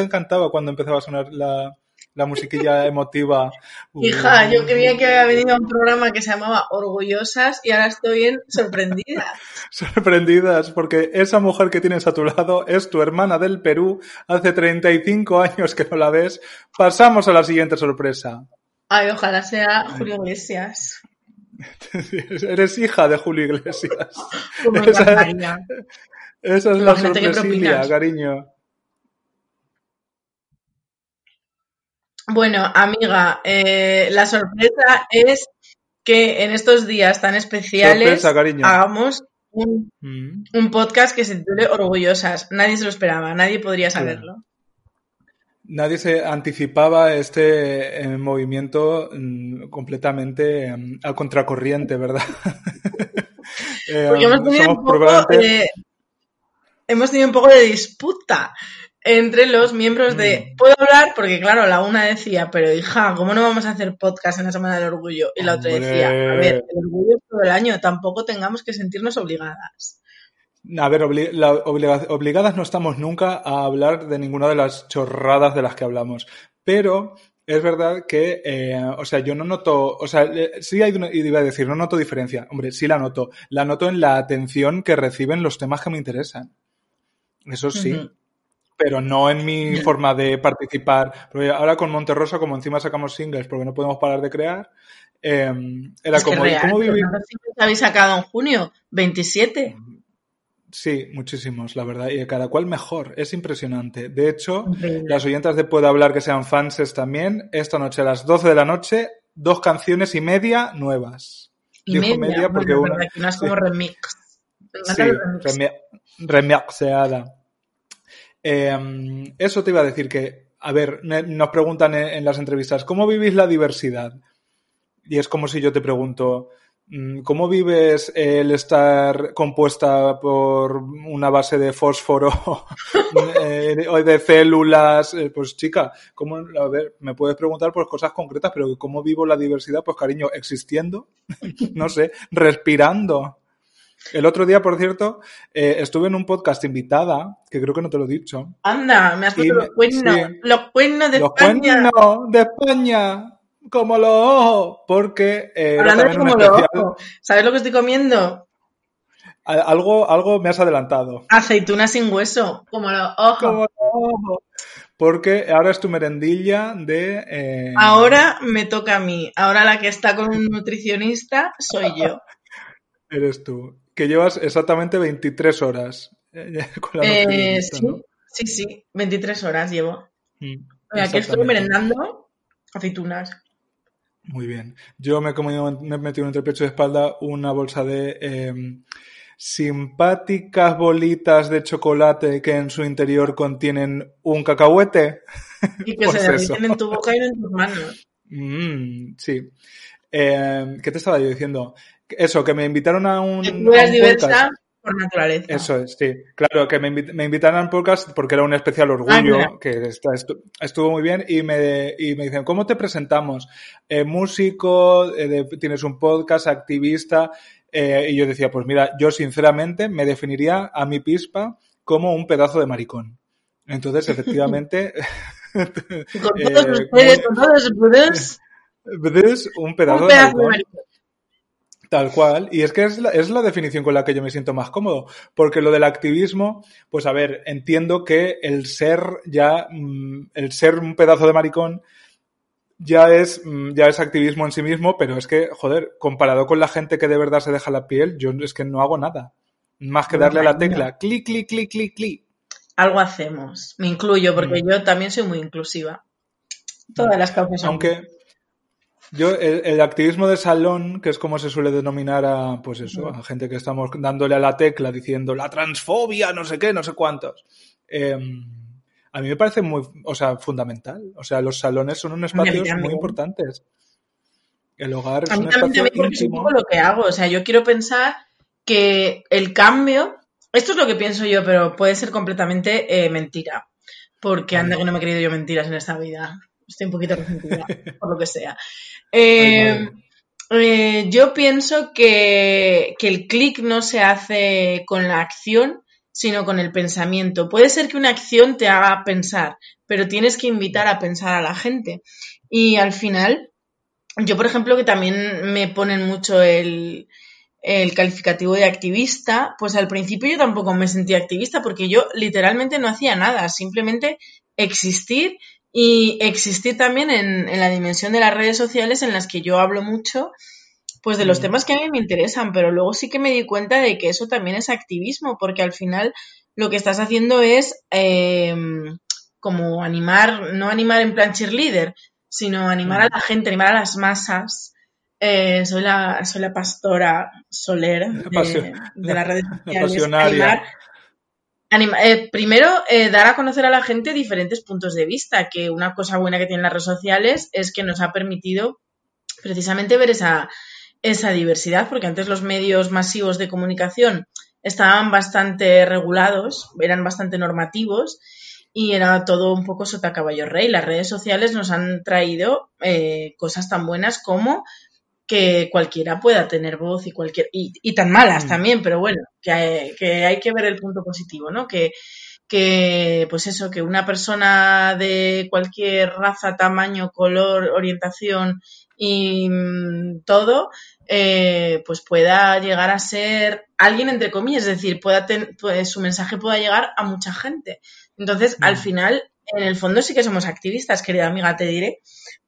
te encantaba cuando empezaba a sonar la, la musiquilla emotiva? Hija, yo creía que había venido a un programa que se llamaba Orgullosas y ahora estoy bien sorprendida. Sorprendidas, porque esa mujer que tienes a tu lado es tu hermana del Perú. Hace 35 años que no la ves. Pasamos a la siguiente sorpresa. Ay, ojalá sea Julio Iglesias. Eres hija de Julio Iglesias. Como Esa, es la propinas. cariño. Bueno, amiga, eh, la sorpresa es que en estos días tan especiales Sorpresa, hagamos un, Mm. un podcast que se titule Orgullosas. Nadie se lo esperaba, nadie podría saberlo. Nadie se anticipaba este eh, movimiento mm, completamente mm, a contracorriente, ¿verdad? Eh, Porque hemos tenido, somos un poco, eh, hemos tenido un poco de disputa entre los miembros de Mm. Puedo hablar, porque claro, la una decía, pero hija, ¿cómo no vamos a hacer podcast en la Semana del Orgullo? Y la otra decía, a ver, el orgullo es todo el año, tampoco tengamos que sentirnos obligadas. A ver, obli- la- obliga- obligadas no estamos nunca a hablar de ninguna de las chorradas de las que hablamos, pero es verdad que, eh, o sea, yo no noto, o sea, sí hay una, y iba a decir, no noto diferencia, hombre, sí la noto, la noto en la atención que reciben los temas que me interesan. Eso sí. Pero no en mi forma de participar. Porque ahora con Monterrosa, como encima sacamos singles porque no podemos parar de crear, eh, era Es como, real, ¿cómo pero vivir? ¿cuántos singles habéis sacado en junio? 27. Sí, muchísimos, la verdad. Y cada cual mejor. Es impresionante. De hecho, Increíble. las oyentas de Puedo Hablar que sean fanses también, esta noche a las 12 de la noche, dos canciones y media nuevas. Y Dijo media, media porque bueno, una- verdad, que no es como remix. Sí, remix. remixeada. Eh, eso te iba a decir que, a ver, nos preguntan en, en las entrevistas, ¿cómo vivís la diversidad? Y es como si yo te pregunto, mm, ¿cómo vives el estar compuesta por una base de fósforo eh, o de células? Eh, Pues chica, ¿cómo, a ver, me puedes preguntar por cosas concretas, pero ¿cómo vivo la diversidad? Pues cariño, existiendo, no sé, respirando. El otro día, por cierto, eh, estuve en un podcast invitada, que creo que no te lo he dicho. Anda, me has puesto los cuernos. sí. Los cuernos de Los España. cuernos de España, como los ojos, porque eh, Hablando de como los ojos. ¿Sabes lo que estoy comiendo? Algo, algo me has adelantado. Aceitunas sin hueso, como los ojos. Como los ojos. Porque ahora es tu merendilla de... eh, Ahora me toca a mí. Ahora la que está con un nutricionista soy yo. Eres tú. Que llevas exactamente 23 horas eh, con la Eh, sí, ¿no? sí, sí. 23 horas llevo. Mm, aquí estoy merendando aceitunas. Muy bien. Yo me he, comido, me he metido entre pecho y espalda una bolsa de eh, simpáticas bolitas de chocolate que en su interior contienen un cacahuete. Y que Pues se derriten en tu boca y en tus manos. Mm, sí. Eh, ¿Qué te estaba yo diciendo? Eso, que me invitaron a un, Que a tú eras un diversa podcast. por naturaleza. Eso es, sí. Claro, que me, me invitaron al podcast porque era un especial orgullo, Ah, claro. que está- estuvo muy bien, y me, y me dicen, ¿cómo te presentamos? Eh, músico, eh, de- tienes un podcast, activista, eh, y yo decía, pues mira, yo sinceramente me definiría a mi pispa como un pedazo de maricón. Entonces, efectivamente, con todos ustedes, con todos ustedes, es un pedazo, un de pedazo de maricón. maricón. Tal cual. Y es que es la, es la definición con la que yo me siento más cómodo. Porque lo del activismo, pues a ver, entiendo que el ser ya, mm, el ser un pedazo de maricón ya es, mm, ya es activismo en sí mismo, pero es que, joder, comparado con la gente que de verdad se deja la piel, yo es que no hago nada. Más que darle a la cariño. tecla, clic, clic, clic, clic, clic. Algo hacemos. Me incluyo porque Mm. yo también soy muy inclusiva. Todas las causas son. Aunque yo, el, el activismo de salón, que es como se suele denominar a, pues eso, a gente que estamos dándole a la tecla diciendo la transfobia, no sé qué, no sé cuántos. eh, a mí me parece muy, o sea, fundamental. O sea, los salones son un espacios muy importantes. El hogar es a mí un también, espacio también es un poco lo que hago. O sea, yo quiero pensar que el cambio, esto es lo que pienso yo, pero puede ser completamente eh, mentira. Porque anda que no me he creído yo mentiras en esta vida. Estoy un poquito resentida, por lo que sea. Eh, eh, yo pienso que, que el clic no se hace con la acción, sino con el pensamiento. Puede ser que una acción te haga pensar, pero tienes que invitar a pensar a la gente. Y al final, yo, por ejemplo, que también me ponen mucho el, el calificativo de activista, pues al principio yo tampoco me sentía activista porque yo literalmente no hacía nada, simplemente existir y existir también en, en la dimensión de las redes sociales en las que yo hablo mucho pues de los Mm. temas que a mí me interesan, pero luego sí que me di cuenta de que eso también es activismo, porque al final lo que estás haciendo es eh, como animar, no animar en plan cheerleader, sino animar a la gente, animar a las masas. Eh, soy, la, soy la pastora Soler de, las redes sociales. Animar- eh, primero, eh, dar a conocer a la gente diferentes puntos de vista, que una cosa buena que tienen las redes sociales es que nos ha permitido precisamente ver esa, esa diversidad, porque antes los medios masivos de comunicación estaban bastante regulados, eran bastante normativos y era todo un poco sota caballo rey. Las redes sociales nos han traído eh, cosas tan buenas como que cualquiera pueda tener voz y cualquier y, y tan malas Mm. también, pero bueno, que hay, que hay que ver el punto positivo, ¿no? Que, que pues eso, que una persona de cualquier raza, tamaño, color, orientación y mm, todo, eh, pues pueda llegar a ser alguien entre comillas, es decir, pueda ten- pues, su mensaje pueda llegar a mucha gente. Entonces, al Mm. final, en el fondo sí que somos activistas, querida amiga, te diré,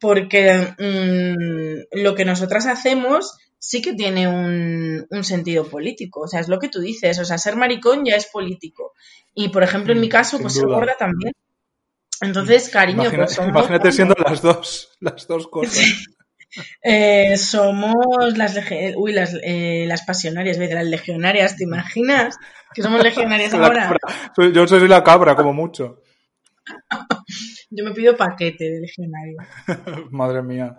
porque mm, lo que nosotras hacemos sí que tiene un, un sentido político. O sea, es lo que tú dices. O sea, ser maricón ya es político. Y, por ejemplo, en mi Mm, caso, sin pues ser duda. gorda también. Entonces, cariño, Imagina- pues somos, imagínate siendo las dos, las dos cosas. eh, somos las, uy, las, eh, las pasionarias, ¿ves? las legionarias, ¿te imaginas? Que somos legionarias ahora. cabra. Soy- Yo soy la cabra, como mucho. Yo me pido paquete de legionario. Madre mía.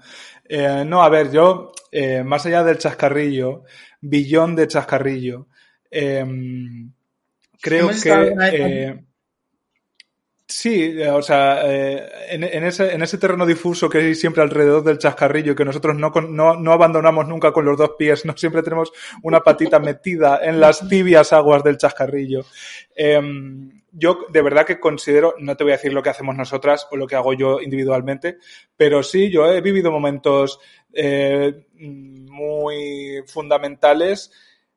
Eh, no, a ver, yo, eh, más allá del chascarrillo, billón de chascarrillo, eh, creo que... sí, eh, o sea, eh, en, ese, en ese terreno difuso que hay siempre alrededor del chascarrillo, que nosotros no, no, no abandonamos nunca con los dos pies, no siempre tenemos una patita metida en las tibias aguas del chascarrillo. Eh, yo de verdad que considero, no te voy a decir lo que hacemos nosotras o lo que hago yo individualmente, pero sí, yo he vivido momentos eh, muy fundamentales,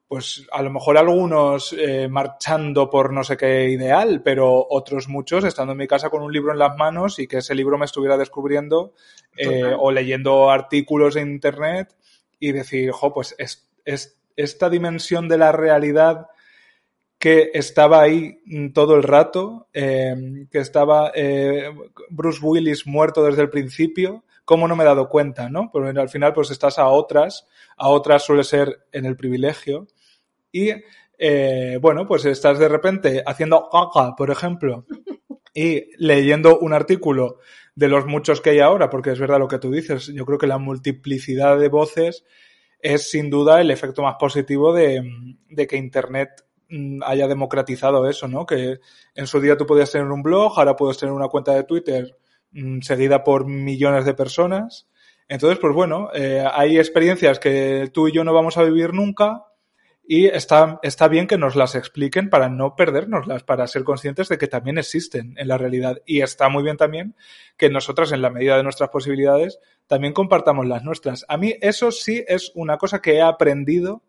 pues a lo mejor algunos eh, marchando por no sé qué ideal, pero otros muchos estando en mi casa con un libro en las manos y que ese libro me estuviera descubriendo eh, o leyendo artículos en internet y decir, jo, pues es, es esta dimensión de la realidad que estaba ahí todo el rato, eh, que estaba eh, Bruce Willis muerto desde el principio, ¿cómo no me he dado cuenta, no? Porque al final pues estás a otras, a otras suele ser en el privilegio y eh, bueno, pues estás de repente haciendo caca, por ejemplo, y leyendo un artículo de los muchos que hay ahora, porque es verdad lo que tú dices, yo creo que la multiplicidad de voces es sin duda el efecto más positivo de, que Internet mm, haya democratizado eso, ¿no? Que en su día tú podías tener un blog, ahora puedes tener una cuenta de Twitter mm, seguida por millones de personas. Entonces, pues bueno, eh, hay experiencias que tú y yo no vamos a vivir nunca y está, está bien que nos las expliquen para no perdérnoslas, para ser conscientes de que también existen en la realidad. Y está muy bien también que nosotras, en la medida de nuestras posibilidades, también compartamos las nuestras. A mí eso sí es una cosa que he aprendido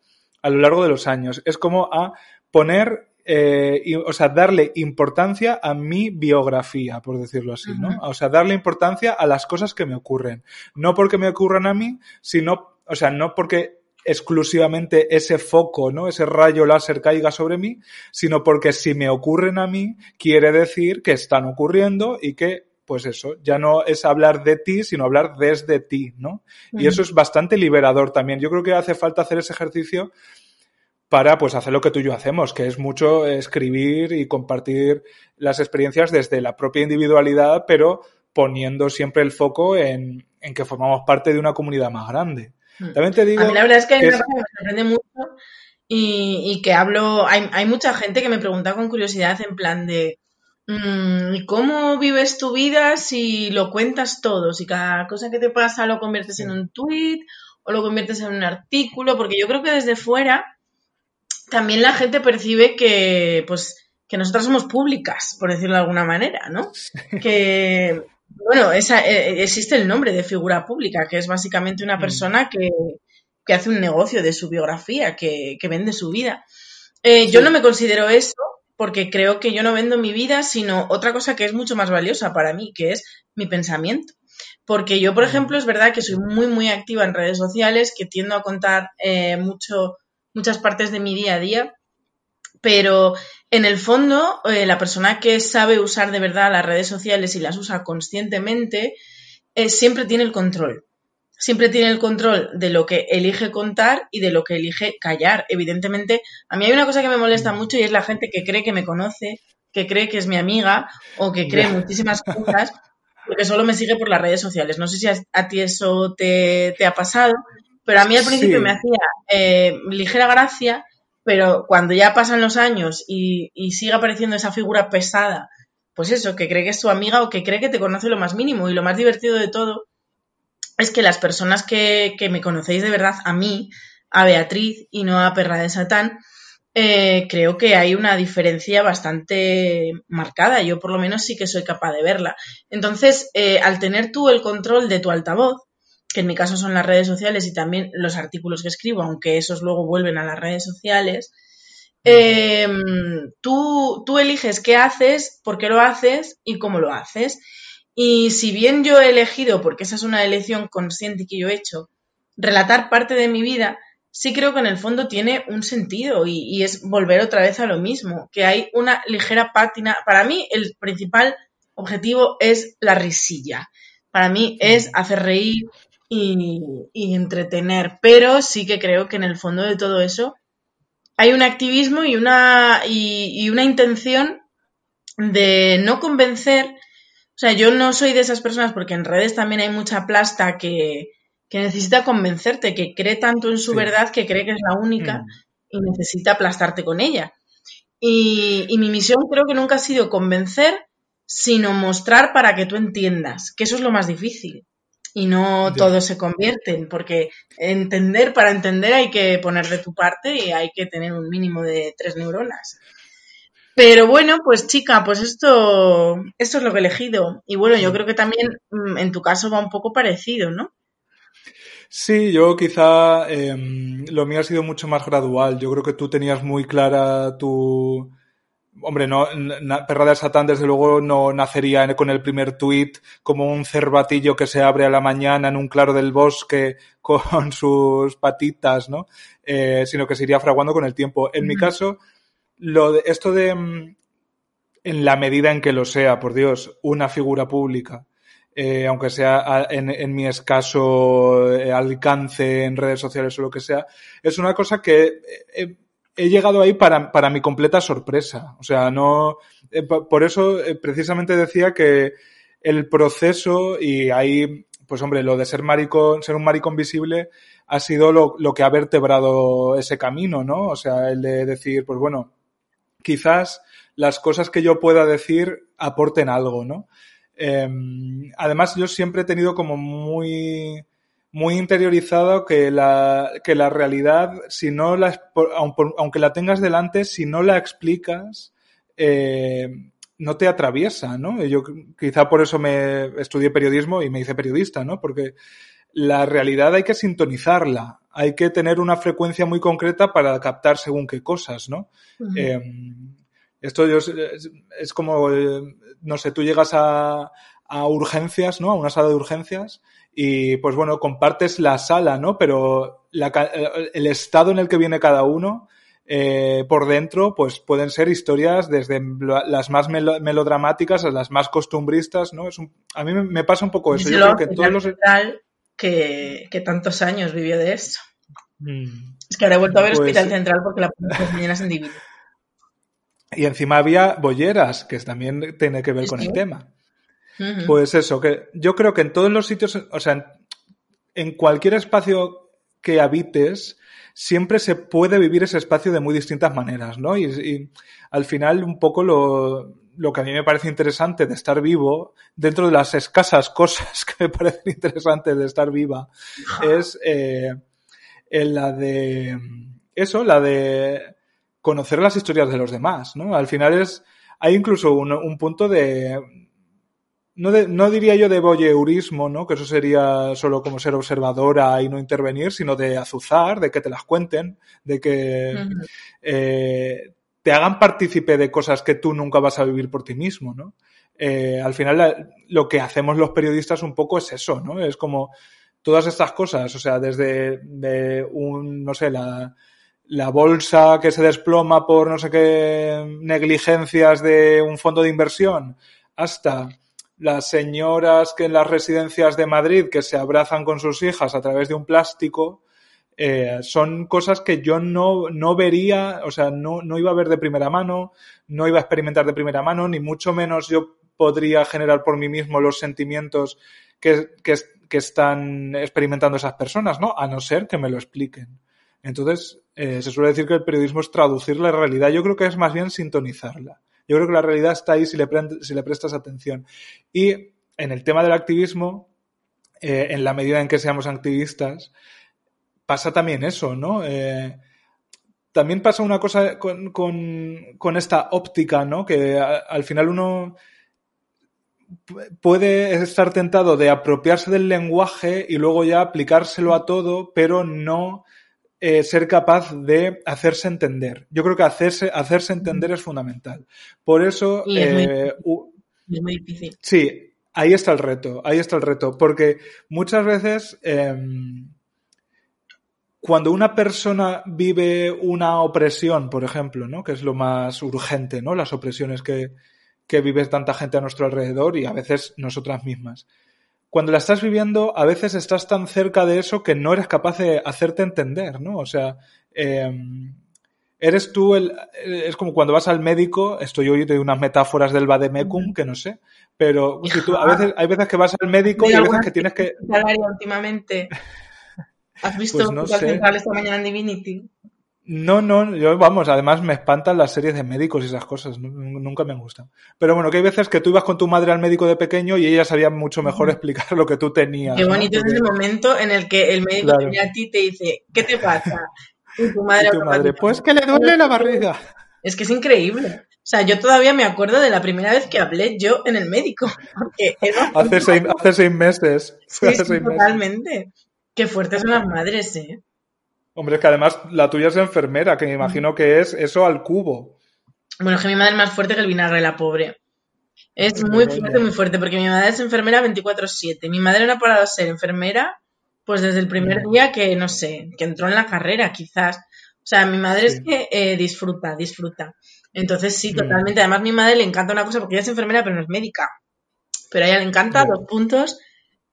a lo largo de los años. Es como a poner, eh, y- o sea, darle importancia a mi biografía, por decirlo así, ¿no? O sea, darle importancia a las cosas que me ocurren. No porque me ocurran a mí, sino, o sea, no porque exclusivamente ese foco, ¿no? Ese rayo láser caiga sobre mí, sino porque si me ocurren a mí, quiere decir que están ocurriendo y que, pues eso, ya no es hablar de ti, sino hablar desde ti, ¿no? Y eso es bastante liberador también. Yo creo que hace falta hacer ese ejercicio para pues hacer lo que tú y yo hacemos, que es mucho escribir y compartir las experiencias desde la propia individualidad, pero poniendo siempre el foco en, en que formamos parte de una comunidad más grande. Mm. También te digo. A mí la verdad es que hay que una cosa que me sorprende mucho y, y que hablo. Hay, hay mucha gente que me pregunta con curiosidad en plan de. mm, ¿Y cómo vives tu vida si lo cuentas todo? Si cada cosa que te pasa lo conviertes en un tweet o lo conviertes en un artículo, porque yo creo que desde fuera también la gente percibe que, pues, que nosotras somos públicas, por decirlo de alguna manera, ¿no? Que, bueno, esa, eh, existe el nombre de figura pública, que es básicamente una Mm. persona que, que hace un negocio de su biografía, que, que vende su vida. Eh, Yo no me considero eso porque creo que yo no vendo mi vida, sino otra cosa que es mucho más valiosa para mí, que es mi pensamiento. Porque yo, por Mm. ejemplo, es verdad que soy muy, muy activa en redes sociales, que tiendo a contar eh, mucho, muchas partes de mi día a día, pero en el fondo, eh, la persona que sabe usar de verdad las redes sociales y las usa conscientemente, eh, siempre tiene el control. Siempre tiene el control de lo que elige contar y de lo que elige callar. Evidentemente, a mí hay una cosa que me molesta mucho y es la gente que cree que me conoce, que cree que es mi amiga o que cree muchísimas cosas porque solo me sigue por las redes sociales. No sé si a, a ti eso te, te ha pasado, pero a mí al principio Sí. me hacía eh, ligera gracia, pero cuando ya pasan los años y, y sigue apareciendo esa figura pesada, pues eso, que cree que es tu amiga o que cree que te conoce lo más mínimo. Y lo más divertido de todo es que las personas que, que me conocéis de verdad, a mí, a Beatriz y no a Perra de Satán, eh, creo que hay una diferencia bastante marcada. Yo por lo menos sí que soy capaz de verla. Entonces, eh, al tener tú el control de tu altavoz, que en mi caso son las redes sociales y también los artículos que escribo, aunque esos luego vuelven a las redes sociales, eh, tú, tú eliges qué haces, por qué lo haces y cómo lo haces. Y si bien yo he elegido, porque esa es una elección consciente que yo he hecho, relatar parte de mi vida, sí creo que en el fondo tiene un sentido y, y es volver otra vez a lo mismo, que hay una ligera pátina. Para mí el principal objetivo es la risilla. Para mí es hacer reír y, y entretener, pero sí que creo que en el fondo de todo eso hay un activismo y una, y, y una intención de no convencer. O sea, yo no soy de esas personas porque en redes también hay mucha plasta que, que necesita convencerte, que cree tanto en su Sí. verdad que cree que es la única Mm. y necesita aplastarte con ella. Y, y mi misión creo que nunca ha sido convencer, sino mostrar para que tú entiendas, que eso es lo más difícil. Y no todos se convierten, porque entender, para entender hay que poner de tu parte y hay que tener un mínimo de tres neuronas. Pero bueno, pues chica, pues esto, esto es lo que he elegido. Y bueno, yo creo que también mm, en tu caso va un poco parecido, ¿no? Sí, yo quizá em, lo mío ha sido mucho más gradual. Yo creo que tú tenías muy clara tu... Hombre, no, na- Perra de Satán desde luego no nacería con el primer tuit como un cervatillo que se abre a la mañana en un claro del bosque con sus patitas, ¿no? Eh, sino que se iría fraguando con el tiempo. En mi caso, lo de, esto de, mm, en la medida en que lo sea, por Dios, una figura pública, eh, aunque sea en, en mi escaso eh, alcance en redes sociales o lo que sea, es una cosa que eh, he llegado ahí para, para mi completa sorpresa. O sea, no. eh, po- por eso eh, precisamente decía que el proceso y ahí, pues hombre, lo de ser maricón, ser un maricón visible ha sido lo, lo que ha vertebrado ese camino, ¿no? O sea, el de decir, pues bueno, quizás las cosas que yo pueda decir aporten algo, ¿no? Eh, además, yo siempre he tenido como muy, muy interiorizado que la, que la realidad, si no la, aunque la tengas delante, si no la explicas, eh, no te atraviesa, ¿no? Yo quizá por eso me estudié periodismo y me hice periodista, ¿no? Porque la realidad hay que sintonizarla, hay que tener una frecuencia muy concreta para captar según qué cosas, ¿no? Eh, esto yo, es, es como, eh, no sé, tú llegas a, a urgencias, ¿no? A una sala de urgencias y, pues bueno, compartes la sala, ¿no? Pero la el estado en el que viene cada uno, eh, por dentro, pues pueden ser historias desde la- las más melo- melodramáticas a las más costumbristas, ¿no? Es un- a mí me, pasa un poco eso. Yo creo que todos los... Que, que tantos años vivió de esto. Mm. Es que ahora he vuelto a ver Pues- Hospital Central porque la mañanas en Divino. Y encima había bolleras, que también tiene que ver Sí, con el tema. Pues eso, que yo creo que en todos los sitios, o sea, en, en cualquier espacio que habites, siempre se puede vivir ese espacio de muy distintas maneras, ¿no? Y, y al final un poco lo, lo que a mí me parece interesante de estar vivo, dentro de las escasas cosas que me parecen interesantes de estar viva, es eh, en la de eso, la de conocer las historias de los demás, ¿no? Al final es, hay incluso un, un punto de, no, de- no diría yo de voyeurismo, ¿no? Que eso sería solo como ser observadora y no intervenir, sino de azuzar, de que te las cuenten, de que eh, te hagan partícipe de cosas que tú nunca vas a vivir por ti mismo, ¿no? Eh, al final la- lo que hacemos los periodistas un poco es eso, ¿no? Es como todas estas cosas, o sea, desde de un, no sé, la, la bolsa que se desploma por no sé qué negligencias de un fondo de inversión, hasta las señoras que en las residencias de Madrid que se abrazan con sus hijas a través de un plástico, eh, son cosas que yo no, no vería, o sea, no, no iba a ver de primera mano, no iba a experimentar de primera mano, ni mucho menos yo podría generar por mí mismo los sentimientos que, que, que están experimentando esas personas, ¿no? A no ser que me lo expliquen. Entonces, eh, se suele decir que el periodismo es traducir la realidad. Yo creo que es más bien sintonizarla. Yo creo que la realidad está ahí si le, prestas atención. Y en el tema del activismo, eh, en la medida en que seamos activistas, pasa también eso, ¿no? Eh, también pasa una cosa con, esta óptica, ¿no? Que al final uno pu- puede estar tentado de apropiarse del lenguaje y luego ya aplicárselo a todo, pero no eh, ser capaz de hacerse entender. Yo creo que hacerse, hacerse entender es fundamental. Por eso, Y es muy eh, u- Es muy difícil. Sí, ahí está el reto, ahí está el reto, porque muchas veces em, cuando una persona vive una opresión, por ejemplo, ¿no? que es lo más urgente, ¿no? las opresiones que, que vive tanta gente a nuestro alrededor y a veces nosotras mismas. Cuando la estás viviendo, a veces estás tan cerca de eso que no eres capaz de hacerte entender, ¿no? O sea, em, eres tú el. Es como cuando vas al médico, estoy de unas metáforas del Vademecum que no sé, pero si tú, a veces, hay veces que vas al médico y hay veces que tienes que. Últimamente. ¿Has visto Pues no sé. Esta mañana en Divinity? No, no, yo, vamos, además me espantan las series de médicos y esas cosas, nu- nunca me han gustado. Pero bueno, que hay veces que tú ibas con tu madre al médico de pequeño y ella sabía mucho mejor explicar lo que tú tenías. Qué ¿no? bonito es ese momento en el que el médico Claro. te a ti y te dice, ¿qué te pasa? Y tu madre, y tu madre, pues que le duele la barriga. Es que es increíble. O sea, yo todavía me acuerdo de la primera vez que hablé yo en el médico. Porque era Hace seis, hace seis meses. Sí, hace sí, seis meses. totalmente. Qué fuertes son las madres, ¿eh? Hombre, es que además la tuya es enfermera, que me imagino que es eso al cubo. Bueno, es que mi madre es más fuerte que el vinagre, la pobre. Es Pues muy fuerte, muy fuerte, porque mi madre es enfermera 24-7. Mi madre no ha parado de ser enfermera, pues desde el primer Mm. día que, no sé, que entró en la carrera, quizás. O sea, mi madre Sí. es que eh, disfruta, disfruta. Entonces, sí, Mm. totalmente. Además, mi madre le encanta una cosa, porque ella es enfermera, pero no es médica. Pero a ella le encanta dos puntos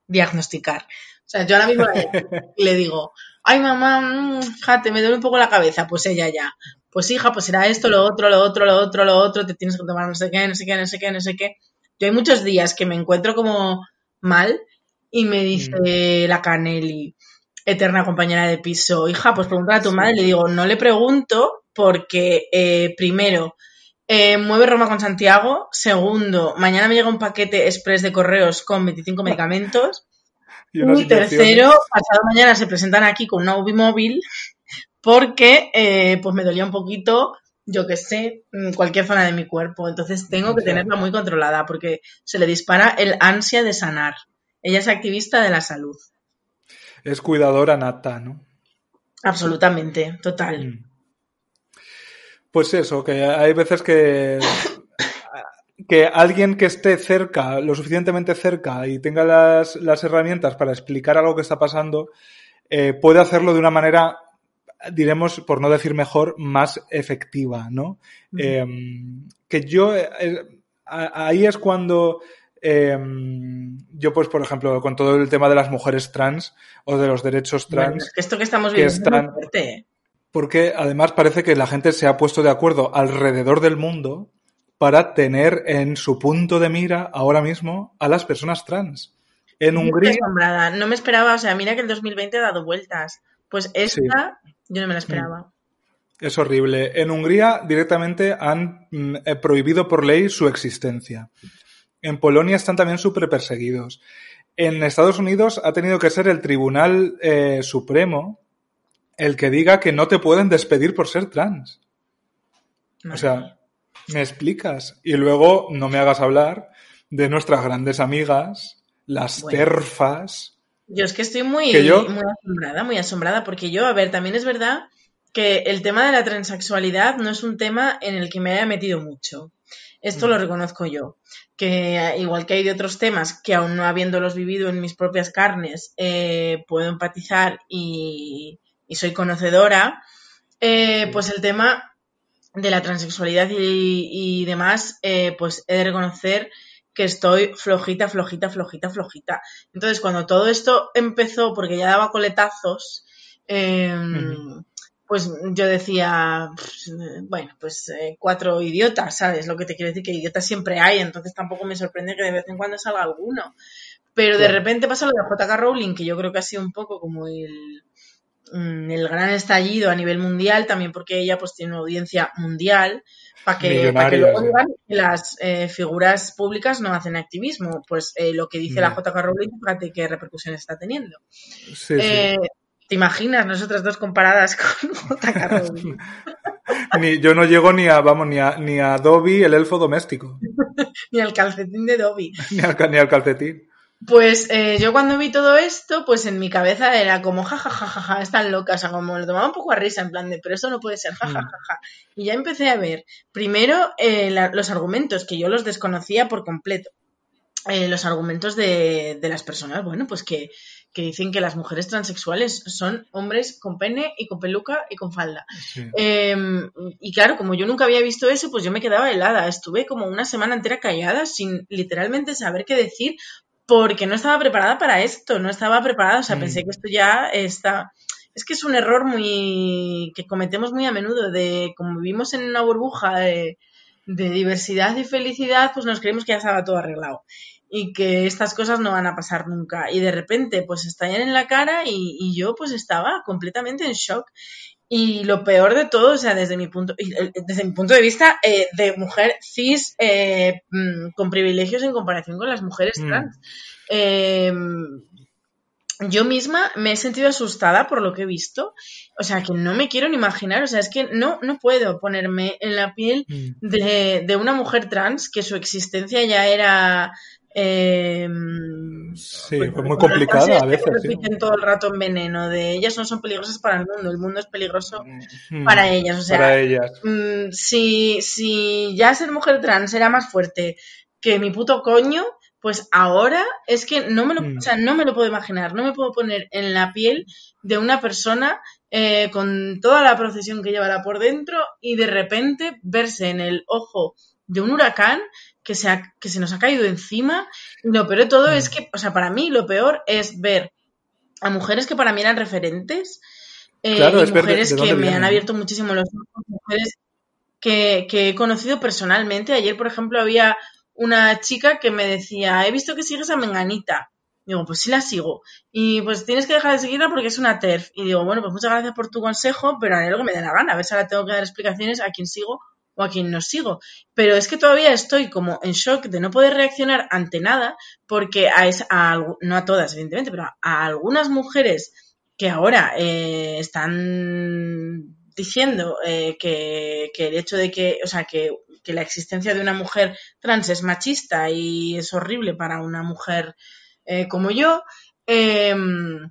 diagnosticar. O sea, yo ahora mismo le digo, ay mamá, mm, fíjate, me duele un poco la cabeza, pues ella ya. Pues hija, pues será esto, lo otro, lo otro, lo otro, lo otro, te tienes que tomar no sé qué, no sé qué, no sé qué, no sé qué. Yo hay muchos días que me encuentro como mal y me dice la Caneli, eterna compañera de piso, hija, pues pregúntale a tu madre. Le digo, no le pregunto porque, eh, primero, eh, mueve Roma con Santiago. Segundo, mañana me llega un paquete express de correos con 25 medicamentos. Y tercero, pasado mañana se presentan aquí con una UBI móvil porque eh, pues me dolía un poquito, yo que sé, mm, cualquier zona de mi cuerpo. Entonces tengo que tenerla muy controlada porque se le dispara el ansia de sanar. Ella es activista de la salud. Es cuidadora nata, ¿no? Absolutamente, total. Mm. Pues eso, que hay veces que que alguien que esté cerca, lo suficientemente cerca y tenga las, las herramientas para explicar algo que está pasando, eh, puede hacerlo de una manera, diremos, por no decir mejor, más efectiva, ¿no? Eh, que yo, eh, ahí es cuando eh, yo, pues, por ejemplo, con todo el tema de las mujeres trans o de los derechos trans, es que esto que estamos que viviendo es muy están- fuerte. ¿eh? porque además parece que la gente se ha puesto de acuerdo alrededor del mundo para tener en su punto de mira ahora mismo a las personas trans. En Hungría. No me esperaba, o sea, mira que el 2020 ha dado vueltas. Pues esta yo no me la esperaba. Es horrible. En Hungría directamente han mm, eh, prohibido por ley su existencia. En Polonia están también súper perseguidos. En Estados Unidos ha tenido que ser el Tribunal eh, Supremo el que diga que no te pueden despedir por ser trans. O sea, me explicas. Y luego no me hagas hablar de nuestras grandes amigas, las terfas. Yo es que estoy muy, muy asombrada, muy asombrada, porque yo, a ver, también es verdad que el tema de la transexualidad no es un tema en el que me haya metido mucho. Esto lo mm. reconozco yo. Que igual que hay de otros temas que aún no habiéndolos vivido en mis propias carnes, eh, puedo empatizar y, y soy conocedora, eh, pues el tema de la transexualidad y, demás, eh, pues he de reconocer que estoy flojita, flojita, flojita, flojita. Entonces, cuando todo esto empezó, porque ya daba coletazos, em, pues yo decía, bueno, pues eh, cuatro idiotas, ¿sabes? Lo que te quiero decir, que idiotas siempre hay, entonces tampoco me sorprende que de vez en cuando salga alguno. Pero de repente pasa lo de J.K. Rowling, que yo creo que ha sido un poco como el, el gran estallido a nivel mundial, también porque ella pues tiene una audiencia mundial, para que, que luego digan que las eh, figuras públicas no hacen activismo. Pues eh, lo que dice la JK Rowling, fíjate qué repercusión está teniendo. Eh, ¿Te imaginas nosotras dos comparadas con JK Rowling? ni, yo no llego ni a, vamos, ni a, ni a Dobby, el elfo doméstico. ni al calcetín de Dobby. ni, ni al calcetín. Pues eh, yo cuando vi todo esto, pues en mi cabeza era como jajajaja, ja, ja, ja, están locas, o sea, como lo tomaba un poco a risa, en plan de, pero eso no puede ser, jajajaja. Ja, mm. y ya empecé a ver, primero, eh, los argumentos, que yo los desconocía por completo. Eh, los argumentos de, de, las personas, bueno, pues que, que, dicen que las mujeres transexuales son hombres con pene y con peluca y con falda. Em, y claro, como yo nunca había visto eso, pues yo me quedaba helada. Estuve como una semana entera callada sin literalmente saber qué decir porque no estaba preparada para esto, no estaba preparada, o sea, pensé mm. que esto ya está... Es que es un error muy que cometemos muy a menudo, de como vivimos en una burbuja de, diversidad y felicidad, pues nos creemos que ya estaba todo arreglado y que estas cosas no van a pasar nunca. Y de repente, pues estallan en la cara y, y, yo pues estaba completamente en shock. Y lo peor de todo, o sea, desde mi punto, eh, desde mi punto de vista eh, de mujer cis eh, mm, con privilegios en comparación con las mujeres mm. trans. Em, yo misma me he sentido asustada por lo que he visto. O sea, que no me quiero ni imaginar. O sea, es que no, no puedo ponerme en la piel mm. de, de una mujer trans que su existencia ya era eh, sí, pues muy complicada a veces. Repiten todo el rato en veneno de ellas no son peligrosas para el mundo, el mundo es peligroso mm. para ellas. O sea, para ellas. Mm, si, si ya ser mujer trans era más fuerte que mi puto coño, pues ahora es que no me lo, mm. o sea, no me lo puedo imaginar, no me puedo poner en la piel de una persona eh, con toda la procesión que llevará por dentro y de repente verse en el ojo de un huracán que se, que se nos ha caído encima. Y lo peor de todo es mm. que, o sea, para mí lo peor es ver a mujeres que para mí eran referentes eh, y mujeres que me han abierto muchísimo los ojos, mujeres que, que, he conocido personalmente. Ayer, por ejemplo, había una chica que me decía, he visto que sigues a Menganita. Digo, pues sí la sigo. Y pues tienes que dejar de seguirla porque es una TERF. Y digo, bueno, pues muchas gracias por tu consejo, pero haré lo que me dé la gana. A ver si ahora tengo que dar explicaciones a quién sigo o a quien no sigo. Pero es que todavía estoy como en shock de no poder reaccionar ante nada porque a, a no a todas, evidentemente, pero a, algunas mujeres que ahora eh, están diciendo eh, que, el hecho de que, o sea, que, la existencia de una mujer trans es machista y es horrible para una mujer eh, como yo, em,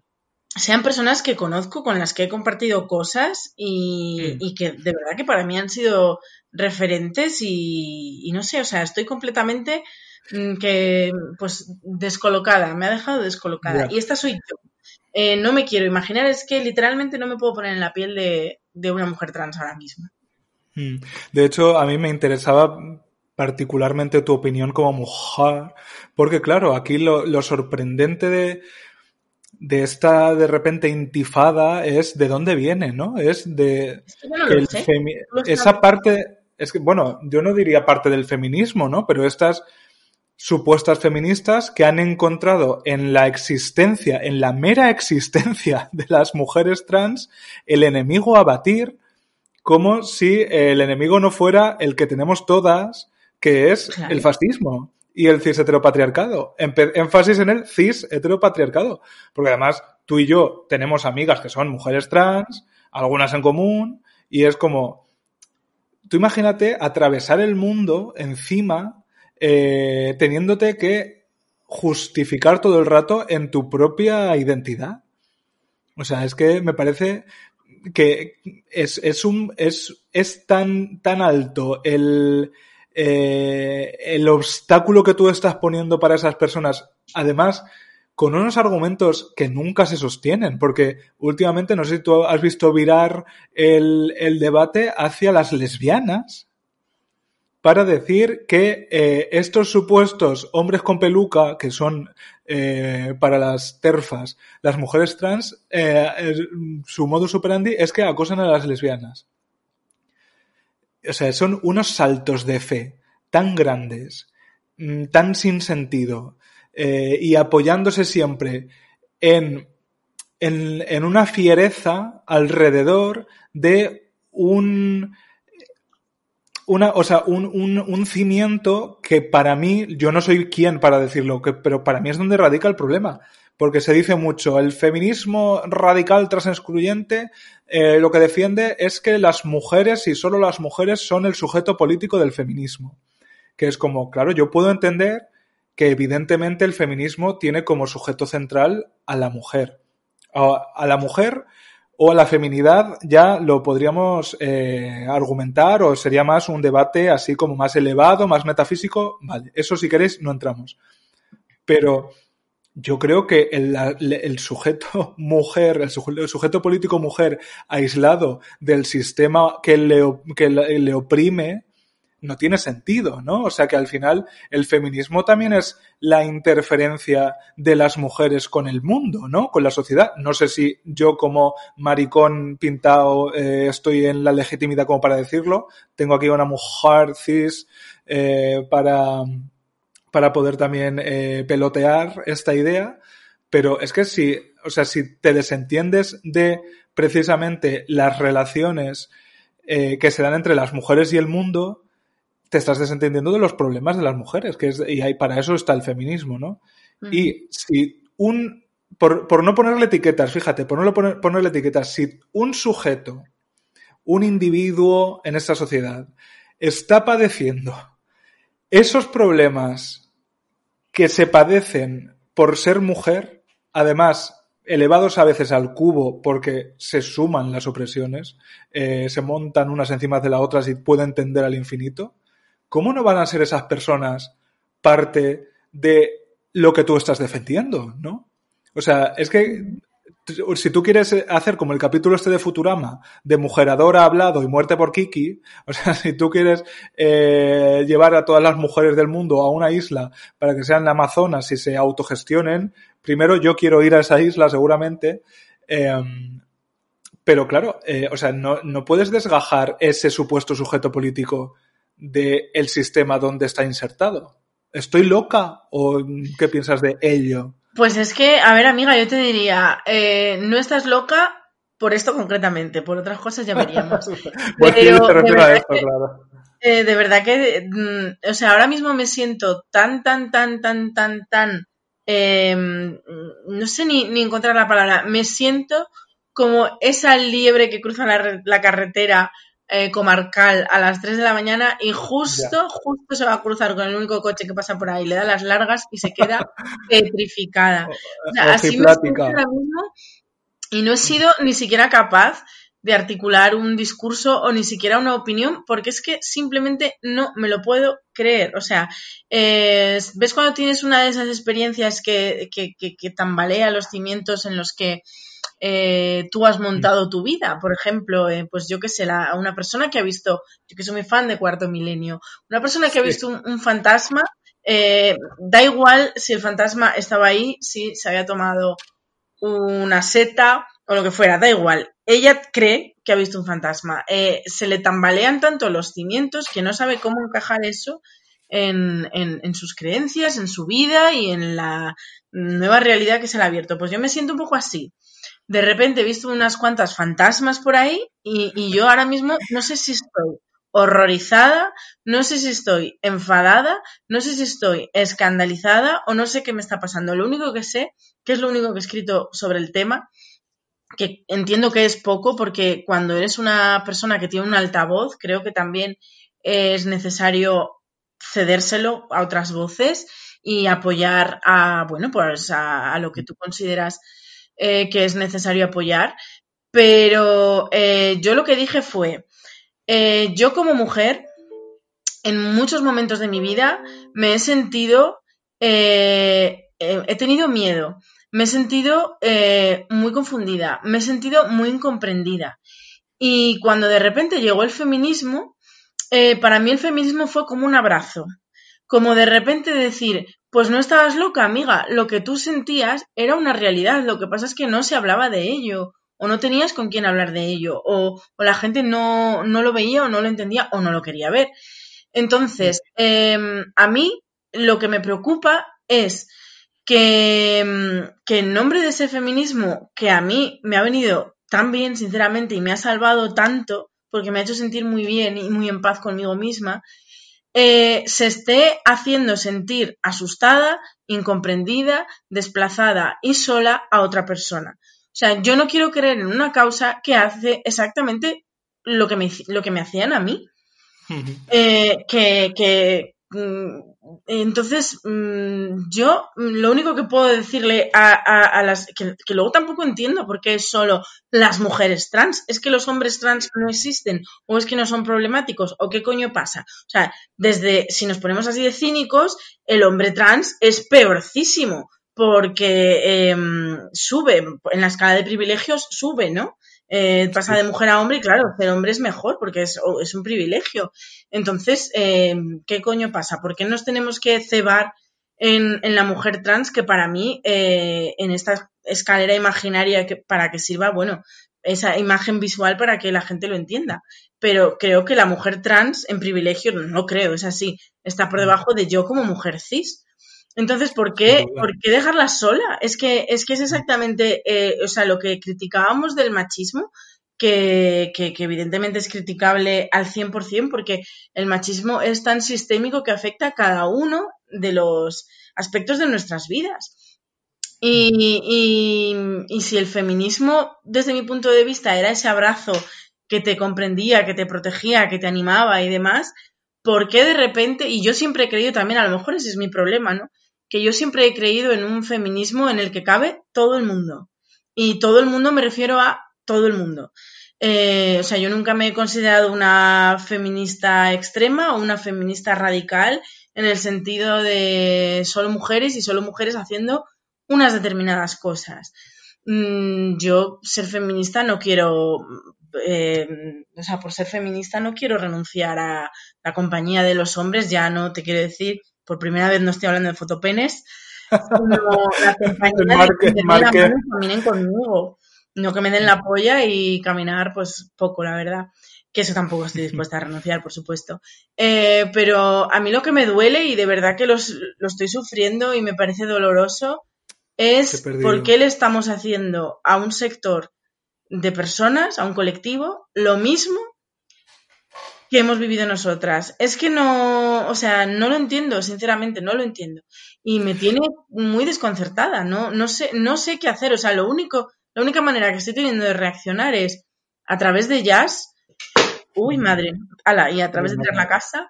sean personas que conozco, con las que he compartido cosas y, y, que de verdad que para mí han sido referentes y, no sé, o sea, estoy completamente mm, que pues descolocada, me ha dejado descolocada. Y esta soy yo. Eh, no me quiero imaginar, es que literalmente no me puedo poner en la piel de, una mujer trans ahora mismo. Hmm. De hecho, a mí me interesaba particularmente tu opinión como mujer, porque claro, aquí lo, lo sorprendente de, de esta de repente intifada es de dónde viene, ¿no? Es de Es que no el esa parte es que bueno, yo no diría parte del feminismo, ¿no? Pero estas supuestas feministas que han encontrado en la existencia, en la mera existencia de las mujeres trans, el enemigo a batir, como si el enemigo no fuera el que tenemos todas, que es Claro. el fascismo y el cis heteropatriarcado. Énfasis en el cis heteropatriarcado. Porque además tú y yo tenemos amigas que son mujeres trans, algunas en común, y es como, tú imagínate atravesar el mundo encima eh, teniéndote que justificar todo el rato en tu propia identidad. O sea, es que me parece que es, es un es, es tan, tan alto el, eh, el obstáculo que tú estás poniendo para esas personas. Además, con unos argumentos que nunca se sostienen, porque últimamente, no sé si tú has visto virar el, el debate hacia las lesbianas para decir que eh, estos supuestos hombres con peluca, que son eh, para las terfas, las mujeres trans, su modus operandi es que acosan a las lesbianas. O sea, son unos saltos de fe tan grandes, mm, tan sin sentido, eh, y apoyándose siempre en, en, en una fiereza alrededor de un una, o sea, un, un, un cimiento que para mí, yo no soy quien para decirlo, que, pero para mí es donde radica el problema. Porque se dice mucho, el feminismo radical tras excluyente eh, lo que defiende es que las mujeres y solo las mujeres son el sujeto político del feminismo. Que es como, claro, yo puedo entender que evidentemente el feminismo tiene como sujeto central a la mujer. A, a la mujer o a la feminidad ya lo podríamos eh, argumentar o sería más un debate así como más elevado, más metafísico. Vale, eso si queréis no entramos. Pero yo creo que el, sujeto mujer, el sujeto, el sujeto, político mujer aislado del sistema que le, que le oprime, no tiene sentido, ¿no? O sea que al final el feminismo también es la interferencia de las mujeres con el mundo, ¿no? Con la sociedad. No sé si yo como maricón pintado eh, estoy en la legitimidad como para decirlo. Tengo aquí una mujer cis eh, para, para poder también eh, pelotear esta idea. Pero es que si, o sea, si te desentiendes de precisamente las relaciones eh, que se dan entre las mujeres y el mundo, te estás desentendiendo de los problemas de las mujeres, que es, y hay, para eso está el feminismo, ¿no? Uh -huh. Y si un, por, por, no ponerle etiquetas, fíjate, por no poner, ponerle etiquetas, si un sujeto, un individuo en esta sociedad está padeciendo esos problemas que se padecen por ser mujer, además elevados a veces al cubo porque se suman las opresiones, eh, se montan unas encima de las otras y pueden tender al infinito, ¿cómo no van a ser esas personas parte de lo que tú estás defendiendo, no? O sea, es que si tú quieres hacer como el capítulo este de Futurama, de mujeradora hablado y muerte por Kiki, o sea, si tú quieres eh, llevar a todas las mujeres del mundo a una isla para que sean Amazonas y se autogestionen, primero yo quiero ir a esa isla seguramente, eh, pero claro, eh, o sea, no, no puedes desgajar ese supuesto sujeto político del el sistema donde está insertado. ¿Estoy loca o qué piensas de ello? Pues es que, a ver, amiga, yo te diría, eh, no estás loca por esto concretamente, por otras cosas ya veríamos. pues Pero, te refiero a esto, que, claro. Eh, de verdad que, mm, o sea, ahora mismo me siento tan, tan, tan, tan, tan, tan, eh, no sé ni, ni encontrar la palabra, me siento como esa liebre que cruza la, la carretera eh, comarcal a las 3 de la mañana y justo, justo se va a cruzar con el único coche que pasa por ahí, le da las largas y se queda petrificada. O sea, así me siento ahora mismo y no he sido ni siquiera capaz de articular un discurso o ni siquiera una opinión porque es que simplemente no me lo puedo creer. O sea, eh, ¿ves cuando tienes una de esas experiencias que, que, que, que tambalea los cimientos en los que eh, tú has montado tu vida. Por ejemplo, eh, pues yo que sé, la, una persona que ha visto, yo que soy muy fan de Cuarto Milenio, una persona que ha visto un, un fantasma, eh, da igual si el fantasma estaba ahí, si se había tomado una seta o lo que fuera, da igual. Ella cree que ha visto un fantasma. Se le tambalean tanto los cimientos que no sabe cómo encajar eso en, en, sus creencias, en su vida y en la nueva realidad que se le ha abierto. Pues yo me siento un poco así. De repente he visto unas cuantas fantasmas por ahí y, yo ahora mismo no sé si estoy horrorizada, no sé si estoy enfadada, no sé si estoy escandalizada o no sé qué me está pasando. Lo único que sé, que es lo único que he escrito sobre el tema, que entiendo que es poco porque cuando eres una persona que tiene un altavoz, creo que también es necesario cedérselo a otras voces y apoyar a, bueno, pues a, lo que tú consideras eh, que es necesario apoyar. Pero eh, yo lo que dije fue, eh, yo como mujer, en muchos momentos de mi vida, me he sentido, he tenido miedo, me he sentido muy confundida, me he sentido muy incomprendida. Y cuando de repente llegó el feminismo, para mí el feminismo fue como un abrazo, como de repente decir, pues no estabas loca, amiga, lo que tú sentías era una realidad, lo que pasa es que no se hablaba de ello, o no tenías con quién hablar de ello, o, la gente no, lo veía o no lo entendía o no lo quería ver. Entonces, em, a mí lo que me preocupa es em, que en nombre de ese feminismo que a mí me ha venido tan bien, sinceramente, y me ha salvado tanto, porque me ha hecho sentir muy bien y muy en paz conmigo misma, eh, se esté haciendo sentir asustada, incomprendida, desplazada y sola a otra persona. O sea, yo no quiero creer en una causa que hace exactamente lo que me, lo que me hacían a mí. Eh, que, mm, entonces mm, yo lo único que puedo decirle a, las que, luego tampoco entiendo por qué es solo las mujeres trans es que los hombres trans no existen o es que no son problemáticos o qué coño pasa o sea desde si nos ponemos así de cínicos el hombre trans es peorcísimo porque em, sube, en la escala de privilegios sube, ¿no? Eh, pasa de mujer a hombre y claro, ser hombre es mejor porque es, es un privilegio. Entonces, em, ¿qué coño pasa? ¿Por qué nos tenemos que cebar en, en la mujer trans que para mí, eh, en esta escalera imaginaria que, para que sirva, bueno, esa imagen visual para que la gente lo entienda. Pero creo que la mujer trans en privilegio, no creo, es así, está por mm. debajo de yo como mujer cis. Entonces, ¿por qué, ¿por qué dejarla sola? Es que, es que es exactamente, eh, o sea, lo que criticábamos del machismo, que, que, evidentemente es criticable al 100%, porque el machismo es tan sistémico que afecta a cada uno de los aspectos de nuestras vidas. Y, y, y si el feminismo, desde mi punto de vista, era ese abrazo que te comprendía, que te protegía, que te animaba y demás, ¿por qué de repente, y yo siempre he creído también, a lo mejor ese es mi problema, ¿no? Que yo siempre he creído en un feminismo en el que cabe todo el mundo. Y todo el mundo me refiero a todo el mundo. Eh, o sea, yo nunca me he considerado una feminista extrema o una feminista radical en el sentido de solo mujeres y solo mujeres haciendo unas determinadas cosas. Mm, yo ser feminista no quiero, eh, o sea, por ser feminista no quiero renunciar a la compañía de los hombres, ya no te quiero decir por primera vez no estoy hablando de fotopenes, sino la compañía de que me caminen conmigo. No que me den la polla y caminar, pues poco, la verdad. Que eso tampoco estoy dispuesta a renunciar, por supuesto. Eh, pero a mí lo que me duele y de verdad que lo estoy sufriendo y me parece doloroso es por qué le estamos haciendo a un sector de personas, a un colectivo, lo mismo que hemos vivido nosotras. Es que no, o sea, no lo entiendo, sinceramente, no lo entiendo. Y me tiene muy desconcertada, no, no sé, no sé qué hacer. O sea, lo único, la única manera que estoy teniendo de reaccionar es a través de jazz. Uy, madre, ala, y a través de entrar a la casa,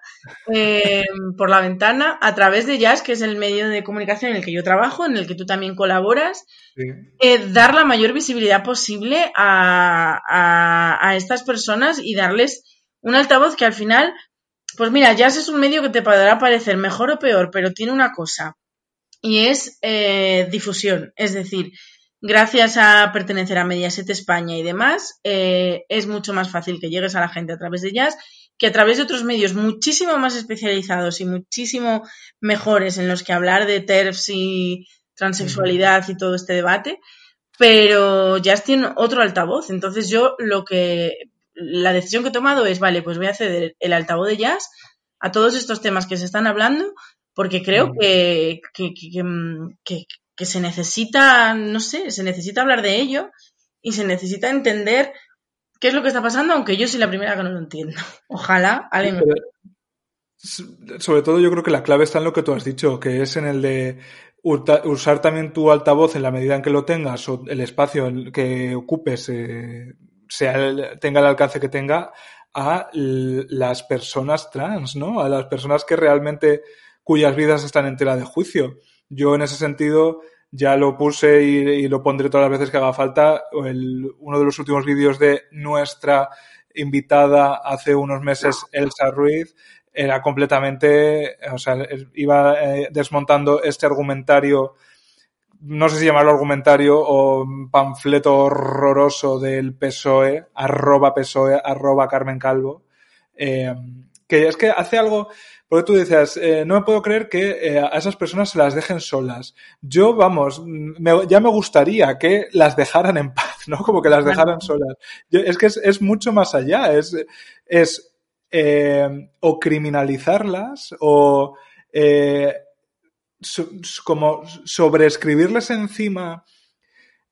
eh, por la ventana, a través de Jazz, que es el medio de comunicación en el que yo trabajo, en el que tú también colaboras, eh, dar la mayor visibilidad posible a, a, a, estas personas y darles un altavoz que al final, pues mira, Jazz es un medio que te podrá parecer mejor o peor, pero tiene una cosa, y es eh, difusión. Es decir, gracias a pertenecer a Mediaset España y demás, eh, es mucho más fácil que llegues a la gente a través de Jazz que a través de otros medios muchísimo más especializados y muchísimo mejores en los que hablar de TERFs y transexualidad y todo este debate, pero Jazz tiene otro altavoz. Entonces yo lo que, la decisión que he tomado es, vale, pues voy a ceder el altavoz de Jazz a todos estos temas que se están hablando, porque creo Mm. que, que, que- se necesita, no sé, se necesita hablar de ello y se necesita entender qué es lo que está pasando, aunque yo soy la primera que no lo entiendo. Ojalá alguien me sobre todo yo creo que la clave está en lo que tú has dicho, que es en el de usar también tu altavoz en la medida en que lo tengas o el espacio que ocupes eh, sea tenga el alcance que tenga a las personas trans, ¿no? A las personas que realmente cuyas vidas están en tela de juicio. Yo en ese sentido ya lo puse y, lo pondré todas las veces que haga falta. Uno de los últimos vídeos de nuestra invitada hace unos meses, Elsa Ruiz, era completamente, o sea, iba eh, desmontando este argumentario, no sé si llamarlo argumentario o panfleto horroroso del PSOE, arroba PSOE, arroba Carmen Calvo, eh, que es que hace algo, porque tú decías, eh, no me puedo creer que eh, a esas personas se las dejen solas. Yo, vamos, me- ya me gustaría que las dejaran en paz, ¿no? Como que las dejaran solas. Yo- es que es, es mucho más allá, es, es eh, o criminalizarlas o eh, so- como sobreescribirles encima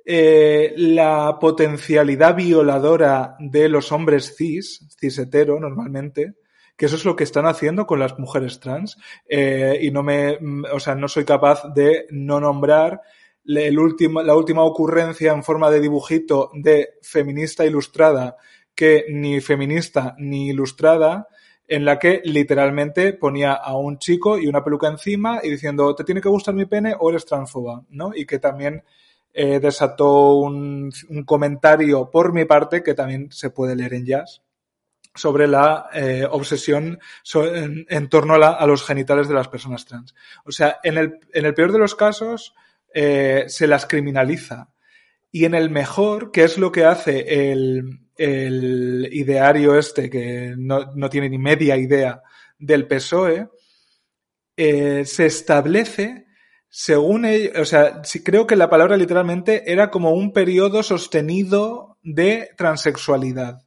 eh, la potencialidad violadora de los hombres cis, cis hetero normalmente, que eso es lo que están haciendo con las mujeres trans, eh, y no me, o sea, no soy capaz de no nombrar la última ocurrencia en forma de dibujito de feminista ilustrada, que ni feminista ni ilustrada, en la que literalmente ponía a un chico y una peluca encima y diciendo, ¿te tiene que gustar mi pene o eres transfoba? ¿no? Y que también eh, desató un, comentario por mi parte que también se puede leer en jazz sobre la eh, obsesión en, torno a los genitales de las personas trans. O sea, en el, en el peor de los casos eh, se las criminaliza. Y en el mejor, que es lo que hace el, ideario este, que no, tiene ni media idea del PSOE, eh, se establece según ellos, o sea, creo que la palabra literalmente era como un periodo sostenido de transexualidad.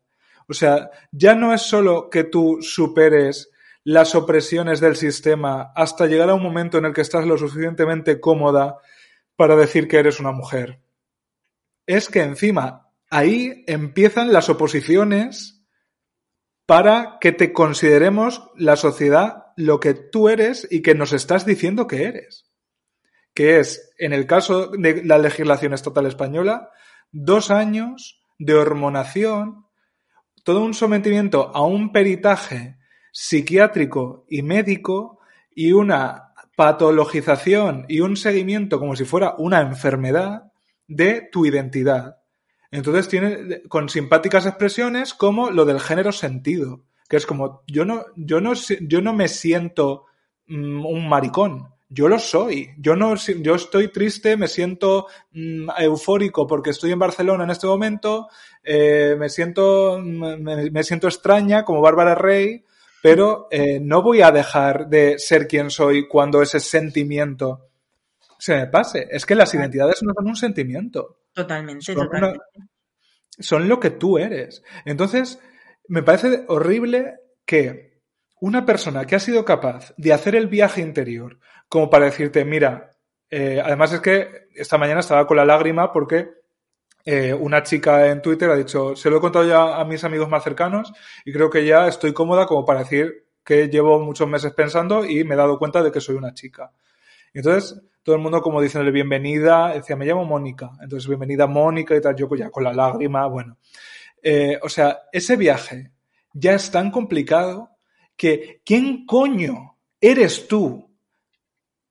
O sea, ya no es solo que tú superes las opresiones del sistema hasta llegar a un momento en el que estás lo suficientemente cómoda para decir que eres una mujer. Es que encima ahí empiezan las oposiciones para que te consideremos la sociedad lo que tú eres y que nos estás diciendo que eres. Que es, en el caso de la legislación estatal española, dos años de hormonación, todo un sometimiento a un peritaje psiquiátrico y médico y una patologización y un seguimiento como si fuera una enfermedad de tu identidad. Entonces tiene con simpáticas expresiones como lo del género sentido, que es como yo no yo no yo no me siento mm, un maricón, yo lo soy. Yo no yo estoy triste, me siento mm, eufórico porque estoy en Barcelona en este momento, eh, me siento me, me, siento extraña como Bárbara Rey, pero eh, no voy a dejar de ser quien soy cuando ese sentimiento se me pase. Es que las identidades no son un sentimiento. Totalmente, son, totalmente. Una, son lo que tú eres. Entonces, me parece horrible que una persona que ha sido capaz de hacer el viaje interior como para decirte, mira, eh, además es que esta mañana estaba con la lágrima porque eh, una chica en Twitter ha dicho, se lo he contado ya a mis amigos más cercanos y creo que ya estoy cómoda como para decir que llevo muchos meses pensando y me he dado cuenta de que soy una chica. Entonces todo el mundo como diciéndole bienvenida, decía, me llamo Mónica, entonces bienvenida Mónica y tal, yo ya con la lágrima, bueno. Eh, o sea, ese viaje ya es tan complicado que ¿quién coño eres tú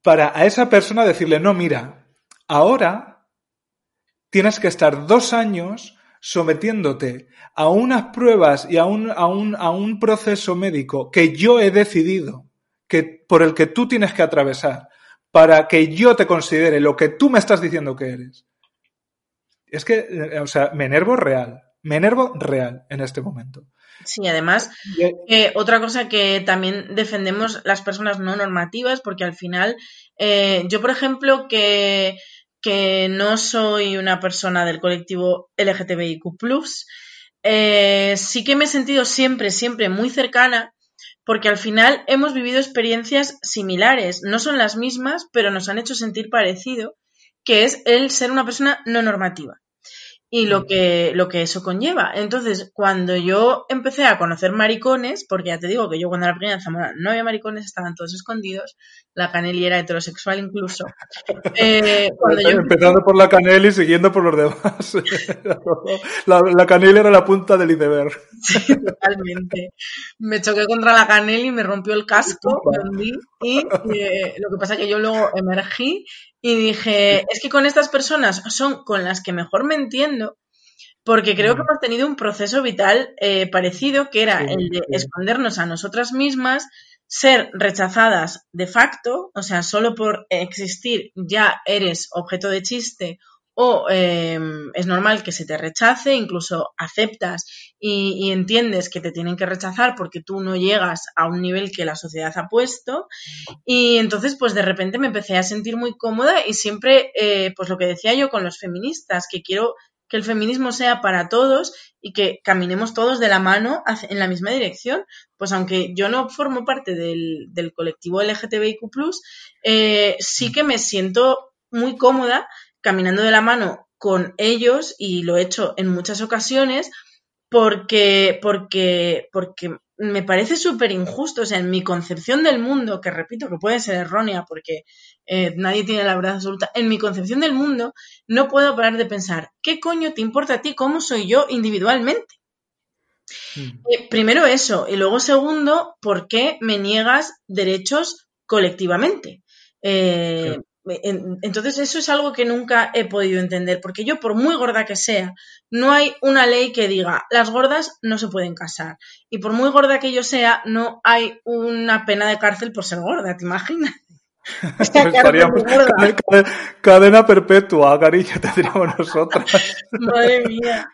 para a esa persona decirle, no, mira, ahora tienes que estar dos años sometiéndote a unas pruebas y a un, a un, a un proceso médico que yo he decidido, que, por el que tú tienes que atravesar, para que yo te considere lo que tú me estás diciendo que eres. Es que, o sea, me enervo real, me enervo real en este momento. Sí, además, eh, otra cosa que también defendemos las personas no normativas, porque al final, eh, yo, por ejemplo, que, que no soy una persona del colectivo LGTBIQ. Eh, sí que me he sentido siempre, siempre muy cercana, porque al final hemos vivido experiencias similares. No son las mismas, pero nos han hecho sentir parecido, que es el ser una persona no normativa y lo mm. que, lo que eso conlleva. Entonces, cuando yo empecé a conocer maricones, porque ya te digo que yo cuando era pequeña en Zamora no había maricones, estaban todos escondidos, la Caneli era heterosexual incluso. Eh, Empezando por la Caneli y siguiendo por los demás. la, la Caneli era la punta del iceberg. sí, totalmente. Me choqué contra la Caneli, me rompió el casco, me y eh, lo que pasa es que yo luego emergí y dije, es que con estas personas son con las que mejor me entiendo, porque creo que hemos tenido un proceso vital eh, parecido, que era el de escondernos a nosotras mismas, ser rechazadas de facto, o sea, solo por existir ya eres objeto de chiste o em, es normal que se te rechace, incluso aceptas y, entiendes que te tienen que rechazar porque tú no llegas a un nivel que la sociedad ha puesto y entonces pues de repente me empecé a sentir muy cómoda y siempre eh, pues lo que decía yo con los feministas, que quiero que el feminismo sea para todos y que caminemos todos de la mano en la misma dirección. Pues aunque yo no formo parte del, colectivo LGTBIQ, eh, sí que me siento muy cómoda caminando de la mano con ellos y lo he hecho en muchas ocasiones porque, porque, porque me parece súper injusto, o sea, en mi concepción del mundo, que repito que puede ser errónea porque eh, nadie tiene la verdad absoluta, en mi concepción del mundo no puedo parar de pensar, ¿qué coño te importa a ti cómo soy yo individualmente? Mm. Eh, primero eso, y luego segundo, ¿por qué me niegas derechos colectivamente? Eh, entonces eso es algo que nunca he podido entender, porque yo, por muy gorda que sea, no hay una ley que diga las gordas no se pueden casar. Y por muy gorda que yo sea, no hay una pena de cárcel por ser gorda, ¿te imaginas? cadena perpetua, cariño, tendríamos nosotras. Madre mía.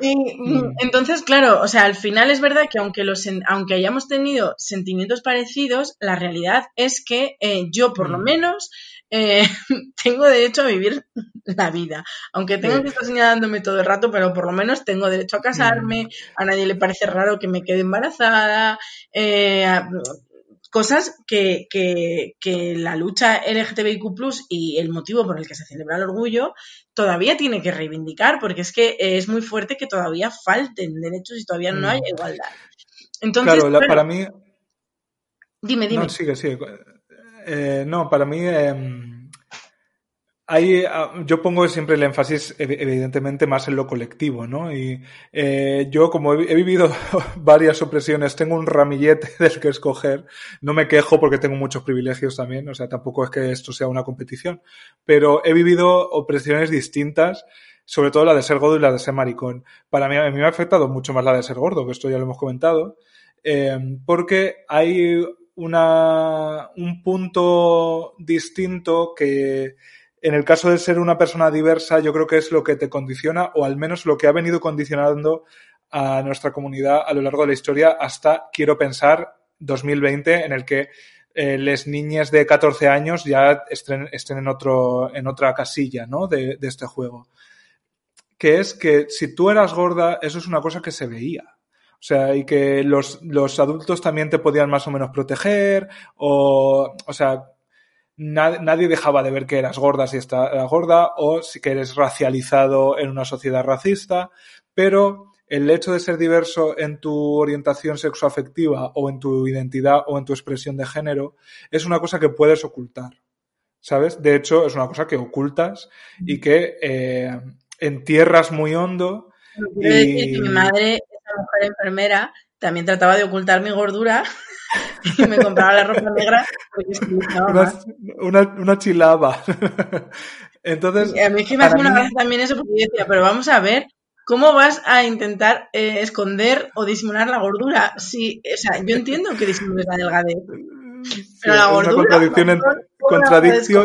Y mm. entonces, claro, o sea, al final es verdad que aunque, los, aunque hayamos tenido sentimientos parecidos, la realidad es que eh, yo por lo mm. menos eh, tengo derecho a vivir la vida. Aunque tengo que estar señalándome todo el rato, pero por lo menos tengo derecho a casarme, mm. a nadie le parece raro que me quede embarazada, eh, cosas que, que, la lucha LGTBIQ y el motivo por el que se celebra el orgullo todavía tiene que reivindicar, porque es que es muy fuerte que todavía falten derechos y todavía no hay mm. igualdad. Entonces, claro, para mí... Dime, dime. No, sigue, sigue. Eh, no, para mí em, hay, ah, yo pongo siempre el énfasis evidentemente más en lo colectivo, ¿no? Y eh, yo como he, vivido varias opresiones, tengo un ramillete del que escoger, no me quejo porque tengo muchos privilegios también, o sea, tampoco es que esto sea una competición, pero he vivido opresiones distintas, sobre todo la de ser gordo y la de ser maricón. Para mí, a mí me ha afectado mucho más la de ser gordo, que esto ya lo hemos comentado, em, porque hay una, un punto distinto que en el caso de ser una persona diversa yo creo que es lo que te condiciona o al menos lo que ha venido condicionando a nuestra comunidad a lo largo de la historia hasta, quiero pensar, 2020 en el que eh, las niñas de 14 años ya estén, estén, en, otro, en otra casilla ¿no? de, de este juego. Que es que si tú eras gorda, eso es una cosa que se veía. O sea, y que los, los adultos también te podían más o menos proteger, o, o sea, nadie dejaba de ver que eras gorda si eras gorda, o si que eres racializado en una sociedad racista, pero el hecho de ser diverso en tu orientación sexoafectiva o en tu identidad o en tu expresión de género es una cosa que puedes ocultar. ¿Sabes? De hecho, es una cosa que ocultas y que eh, entierras muy hondo. Y... mi madre mujer enfermera también trataba de ocultar mi gordura y me compraba la ropa negra una, una, chilaba. Entonces. a mí me hace una gracia también eso porque yo decía, pero vamos a ver, ¿cómo vas a intentar eh, esconder o disimular la gordura? Si, o sea, yo entiendo que disimules la delgadez. Pero la gordura. Una contradicción en, contradictio,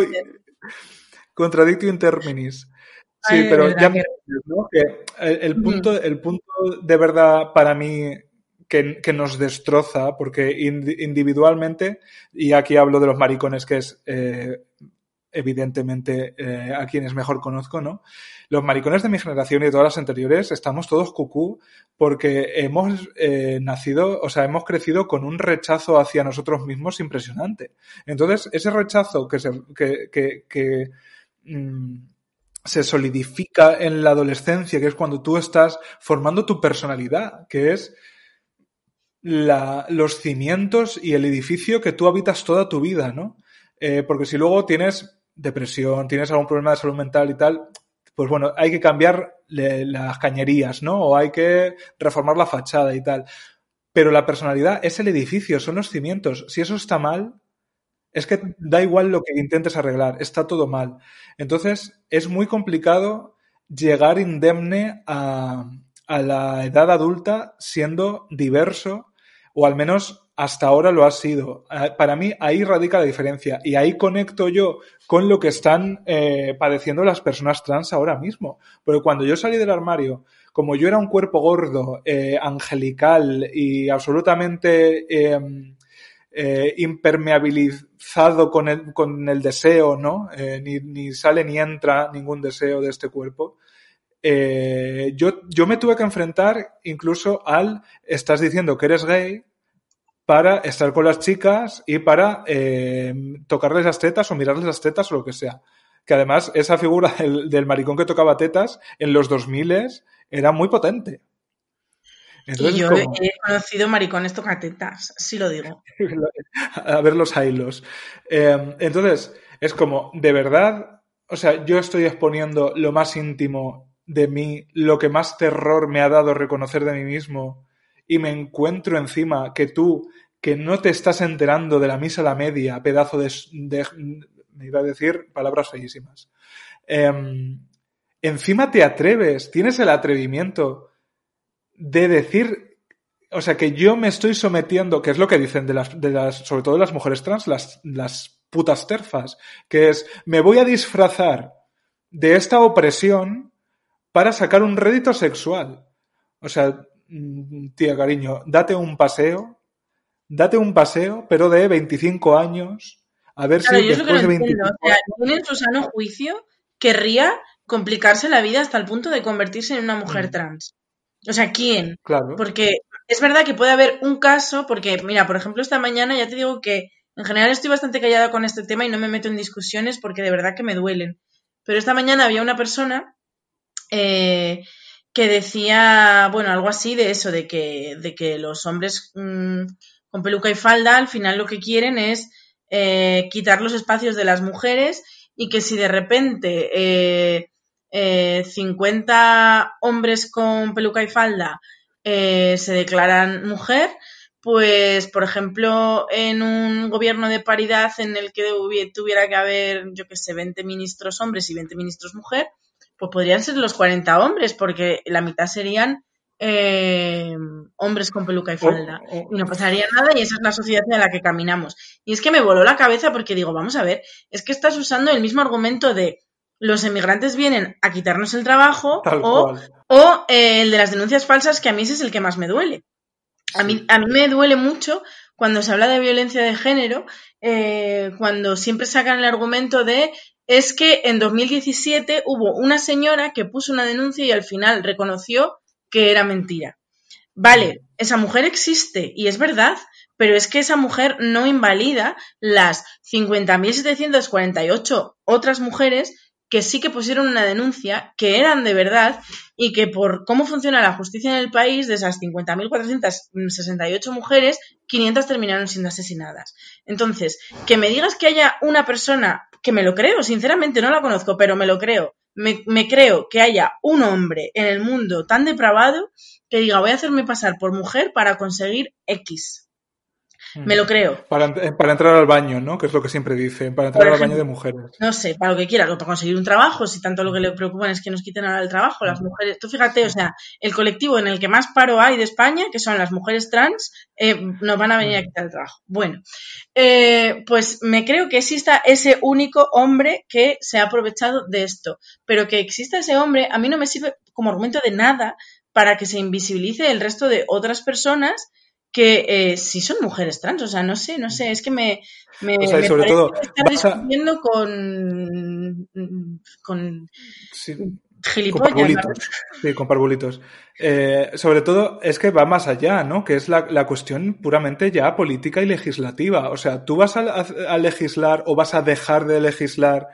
contradictio in terminis. Sí, pero ya ¿no? que el, punto, el punto de verdad para mí que, que nos destroza, porque individualmente, y aquí hablo de los maricones, que es eh, evidentemente eh, a quienes mejor conozco, ¿no? Los maricones de mi generación y de todas las anteriores estamos todos cucú porque hemos eh, nacido, o sea, hemos crecido con un rechazo hacia nosotros mismos impresionante. Entonces, ese rechazo que se, que, que, que mm, se solidifica en la adolescencia, que es cuando tú estás formando tu personalidad, que es la, los cimientos y el edificio que tú habitas toda tu vida, ¿no? Eh, porque si luego tienes depresión, tienes algún problema de salud mental y tal, pues bueno, hay que cambiar las cañerías, ¿no? O hay que reformar la fachada y tal. Pero la personalidad es el edificio, son los cimientos. Si eso está mal, es que da igual lo que intentes arreglar, está todo mal. Entonces, es muy complicado llegar indemne a, la edad adulta siendo diverso, o al menos hasta ahora lo ha sido. Ah, para mí ahí radica la diferencia y ahí conecto yo con lo que están eh, padeciendo las personas trans ahora mismo. Porque cuando yo salí del armario, como yo era un cuerpo gordo, eh, angelical y absolutamente em, eh, impermeabilizado con el, con el deseo, ¿no? Ni, ni, sale ni entra ningún deseo de este cuerpo. yo, yo me tuve que enfrentar incluso al, estás diciendo que eres gay, para estar con las chicas y para eh, tocarles las tetas o mirarles las tetas o lo que sea. Que además esa figura del, maricón que tocaba tetas en los 2000 era muy potente. Y yo he conocido maricones tocatetas, sí lo digo. A ver los hilos. Eh, entonces, es como, de verdad, o sea, yo estoy exponiendo lo más íntimo de mí, lo que más terror me ha dado reconocer de mí mismo, y me encuentro encima que tú, que no te estás enterando de la misa a la media, pedazo de... me iba a decir palabras feísimas. Em, encima te atreves, tienes el atrevimiento de decir, o sea, que yo me estoy sometiendo, que es lo que dicen de las, de las sobre todo de las mujeres trans, las, las putas terfas, que es, me voy a disfrazar de esta opresión para sacar un rédito sexual. O sea, Mm, tía, cariño, date un paseo, date un paseo, pero de 25 años, a ver si después de 25 o sea, en su sano juicio querría complicarse la vida hasta el punto de convertirse en una mujer mm. trans. O sea, ¿quién? Claro. Porque es verdad que puede haber un caso, porque, mira, por ejemplo, esta mañana ya te digo que en general estoy bastante callada con este tema y no me meto en discusiones porque de verdad que me duelen. Pero esta mañana había una persona eh, que decía, bueno, algo así de eso, de que, de que los hombres mm, con peluca y falda al final lo que quieren es eh, quitar los espacios de las mujeres y que si de repente eh, 50 eh, hombres con peluca y falda eh, se declaran mujer, pues, por ejemplo, en un gobierno de paridad en el que tuviera que haber, yo qué sé, 20 ministros hombres y 20 ministros mujer, pues podrían ser los 40 hombres, porque la mitad serían eh, hombres con peluca y oh, falda. Oh. Y no pasaría nada y esa es la sociedad en la que caminamos. Y es que me voló la cabeza porque digo, vamos a ver, es que estás usando el mismo argumento de los emigrantes vienen a quitarnos el trabajo o, o eh, el de las denuncias falsas, que a mí ese es el que más me duele. A, mí, a mí me duele mucho cuando se habla de violencia de género, eh, cuando siempre sacan el argumento de es que en 2017 hubo una señora que puso una denuncia y al final reconoció que era mentira. Vale, esa mujer existe y es verdad, pero es que esa mujer no invalida las 50.748 otras mujeres que sí que pusieron una denuncia, que eran de verdad y que por cómo funciona la justicia en el país, de esas 50.468 mujeres, 500 terminaron siendo asesinadas. Entonces, que me digas que haya una persona que me lo creo, sinceramente no la conozco, pero me lo creo. Me, me, creo que haya un hombre en el mundo tan depravado que diga voy a hacerme pasar por mujer para conseguir X. Me lo creo. Para, entrar al baño, ¿no? Que es lo que siempre dicen, para entrar al baño de mujeres. No sé, para lo que quieras, para conseguir un trabajo, si tanto lo que le preocupan es que nos quiten ahora el trabajo, las mujeres. Tú fíjate, o sea, el colectivo en el que más paro hay de España, que son las mujeres trans, eh, nos van a venir a quitar el trabajo. Bueno, eh, pues me creo que exista ese único hombre que se ha aprovechado de esto, pero que exista ese hombre a mí no me sirve como argumento de nada para que se invisibilice el resto de otras personas que eh, si son mujeres trans, o sea, no sé, no sé, es que me, me, O sea, me sobre todo, estar a- discutiendo con, con Sí, con gilipollas. parvulitos. Sí, con parvulitos. Eh, sobre todo es que va más allá, ¿no? Que es la, la cuestión puramente ya política y legislativa. O sea, tú vas a, a- a legislar o vas a dejar de legislar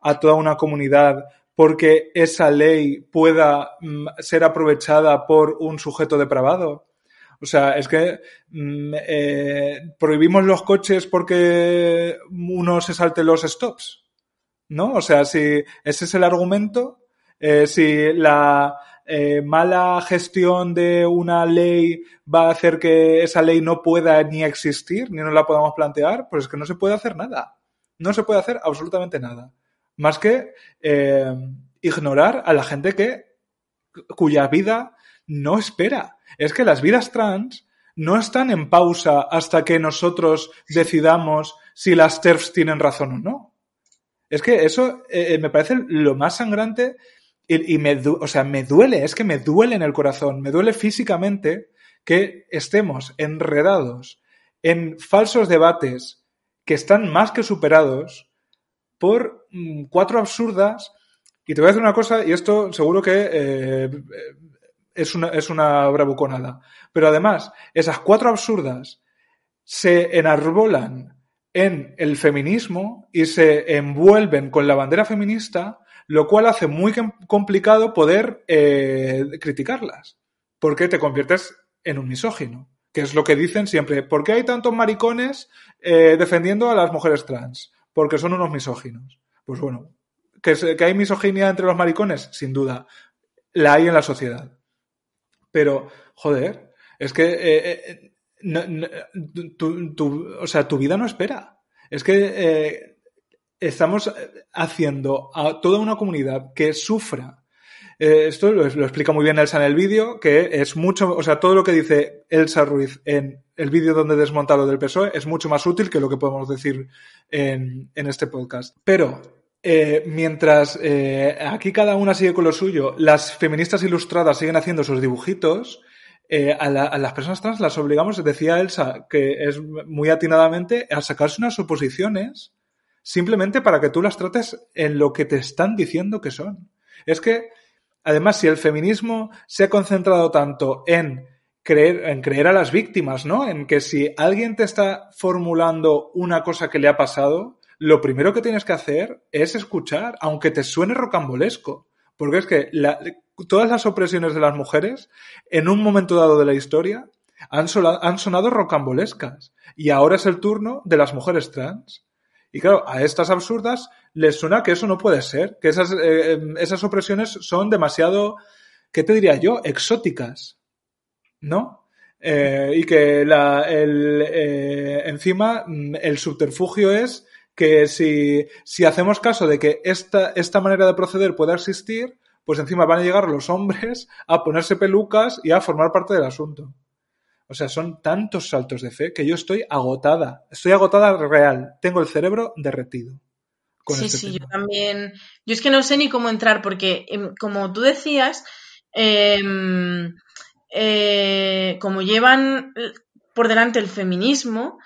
a toda una comunidad porque esa ley pueda mm, ser aprovechada por un sujeto depravado. O sea, es que mm, eh, prohibimos los coches porque uno se salte los stops. ¿No? O sea, si ese es el argumento, eh, si la eh, mala gestión de una ley va a hacer que esa ley no pueda ni existir, ni nos la podamos plantear, pues es que no se puede hacer nada. No se puede hacer absolutamente nada. Más que ignorar a la gente que cuya vida no espera. Es que las vidas trans no están en pausa hasta que nosotros decidamos si las TERFs tienen razón o no. Es que eso eh, me parece lo más sangrante y, me, o sea, me duele, es que me duele en el corazón, me duele físicamente que estemos enredados en falsos debates que están más que superados por mm, cuatro absurdas. Y te voy a decir una cosa, y esto seguro que eh, es, una, es una bravuconada. Pero además, esas cuatro absurdas se enarbolan en el feminismo y se envuelven con la bandera feminista, lo cual hace muy com- complicado poder eh, criticarlas, porque te conviertes en un misógino, que es lo que dicen siempre. ¿Por qué hay tantos maricones eh, defendiendo a las mujeres trans? Porque son unos misóginos. Pues bueno, ¿que, que hay misoginia entre los maricones? Sin duda. La hay en la sociedad. Pero, joder, es que eh, eh, tu, tu- o sea, tu vida no espera. Es que eh, estamos haciendo a toda una comunidad que sufra. Esto lo, explica muy bien Elsa en el vídeo, que es mucho, o sea, todo lo que dice Elsa Ruiz en el vídeo donde desmonta lo del PSOE es mucho más útil que lo que podemos decir en, en este podcast. Pero eh, mientras eh, aquí cada una sigue con lo suyo, las feministas ilustradas siguen haciendo sus dibujitos, eh, a, a las personas trans las obligamos, decía Elsa, que es muy atinadamente, a sacarse unas oposiciones simplemente para que tú las trates en lo que te están diciendo que son. Es que, además, si el feminismo se ha concentrado tanto en creer, en creer a las víctimas, ¿no? En que si alguien te está formulando una cosa que le ha pasado, lo primero que tienes que hacer es escuchar, aunque te suene rocambolesco. Porque es que todas las opresiones de las mujeres, en un momento dado de la historia, han, han sonado rocambolescas. Y ahora es el turno de las mujeres trans. Y claro, a estas absurdas les suena que eso no puede ser, que esas, eh, esas opresiones son demasiado, ¿qué te diría yo? Exóticas, ¿no? Eh, y que la, el, eh, encima mm, el subterfugio es que si, si hacemos caso de que esta, esta manera de proceder pueda existir, pues encima van a llegar los hombres a ponerse pelucas y a formar parte del asunto. O sea, son tantos saltos de fe que yo estoy agotada. Estoy agotada real. Tengo el cerebro derretido. Con Sí, este sí, yo también. Yo es que no sé ni cómo entrar, porque em, como tú decías, em, eh, como llevan eh, por delante el feminismo,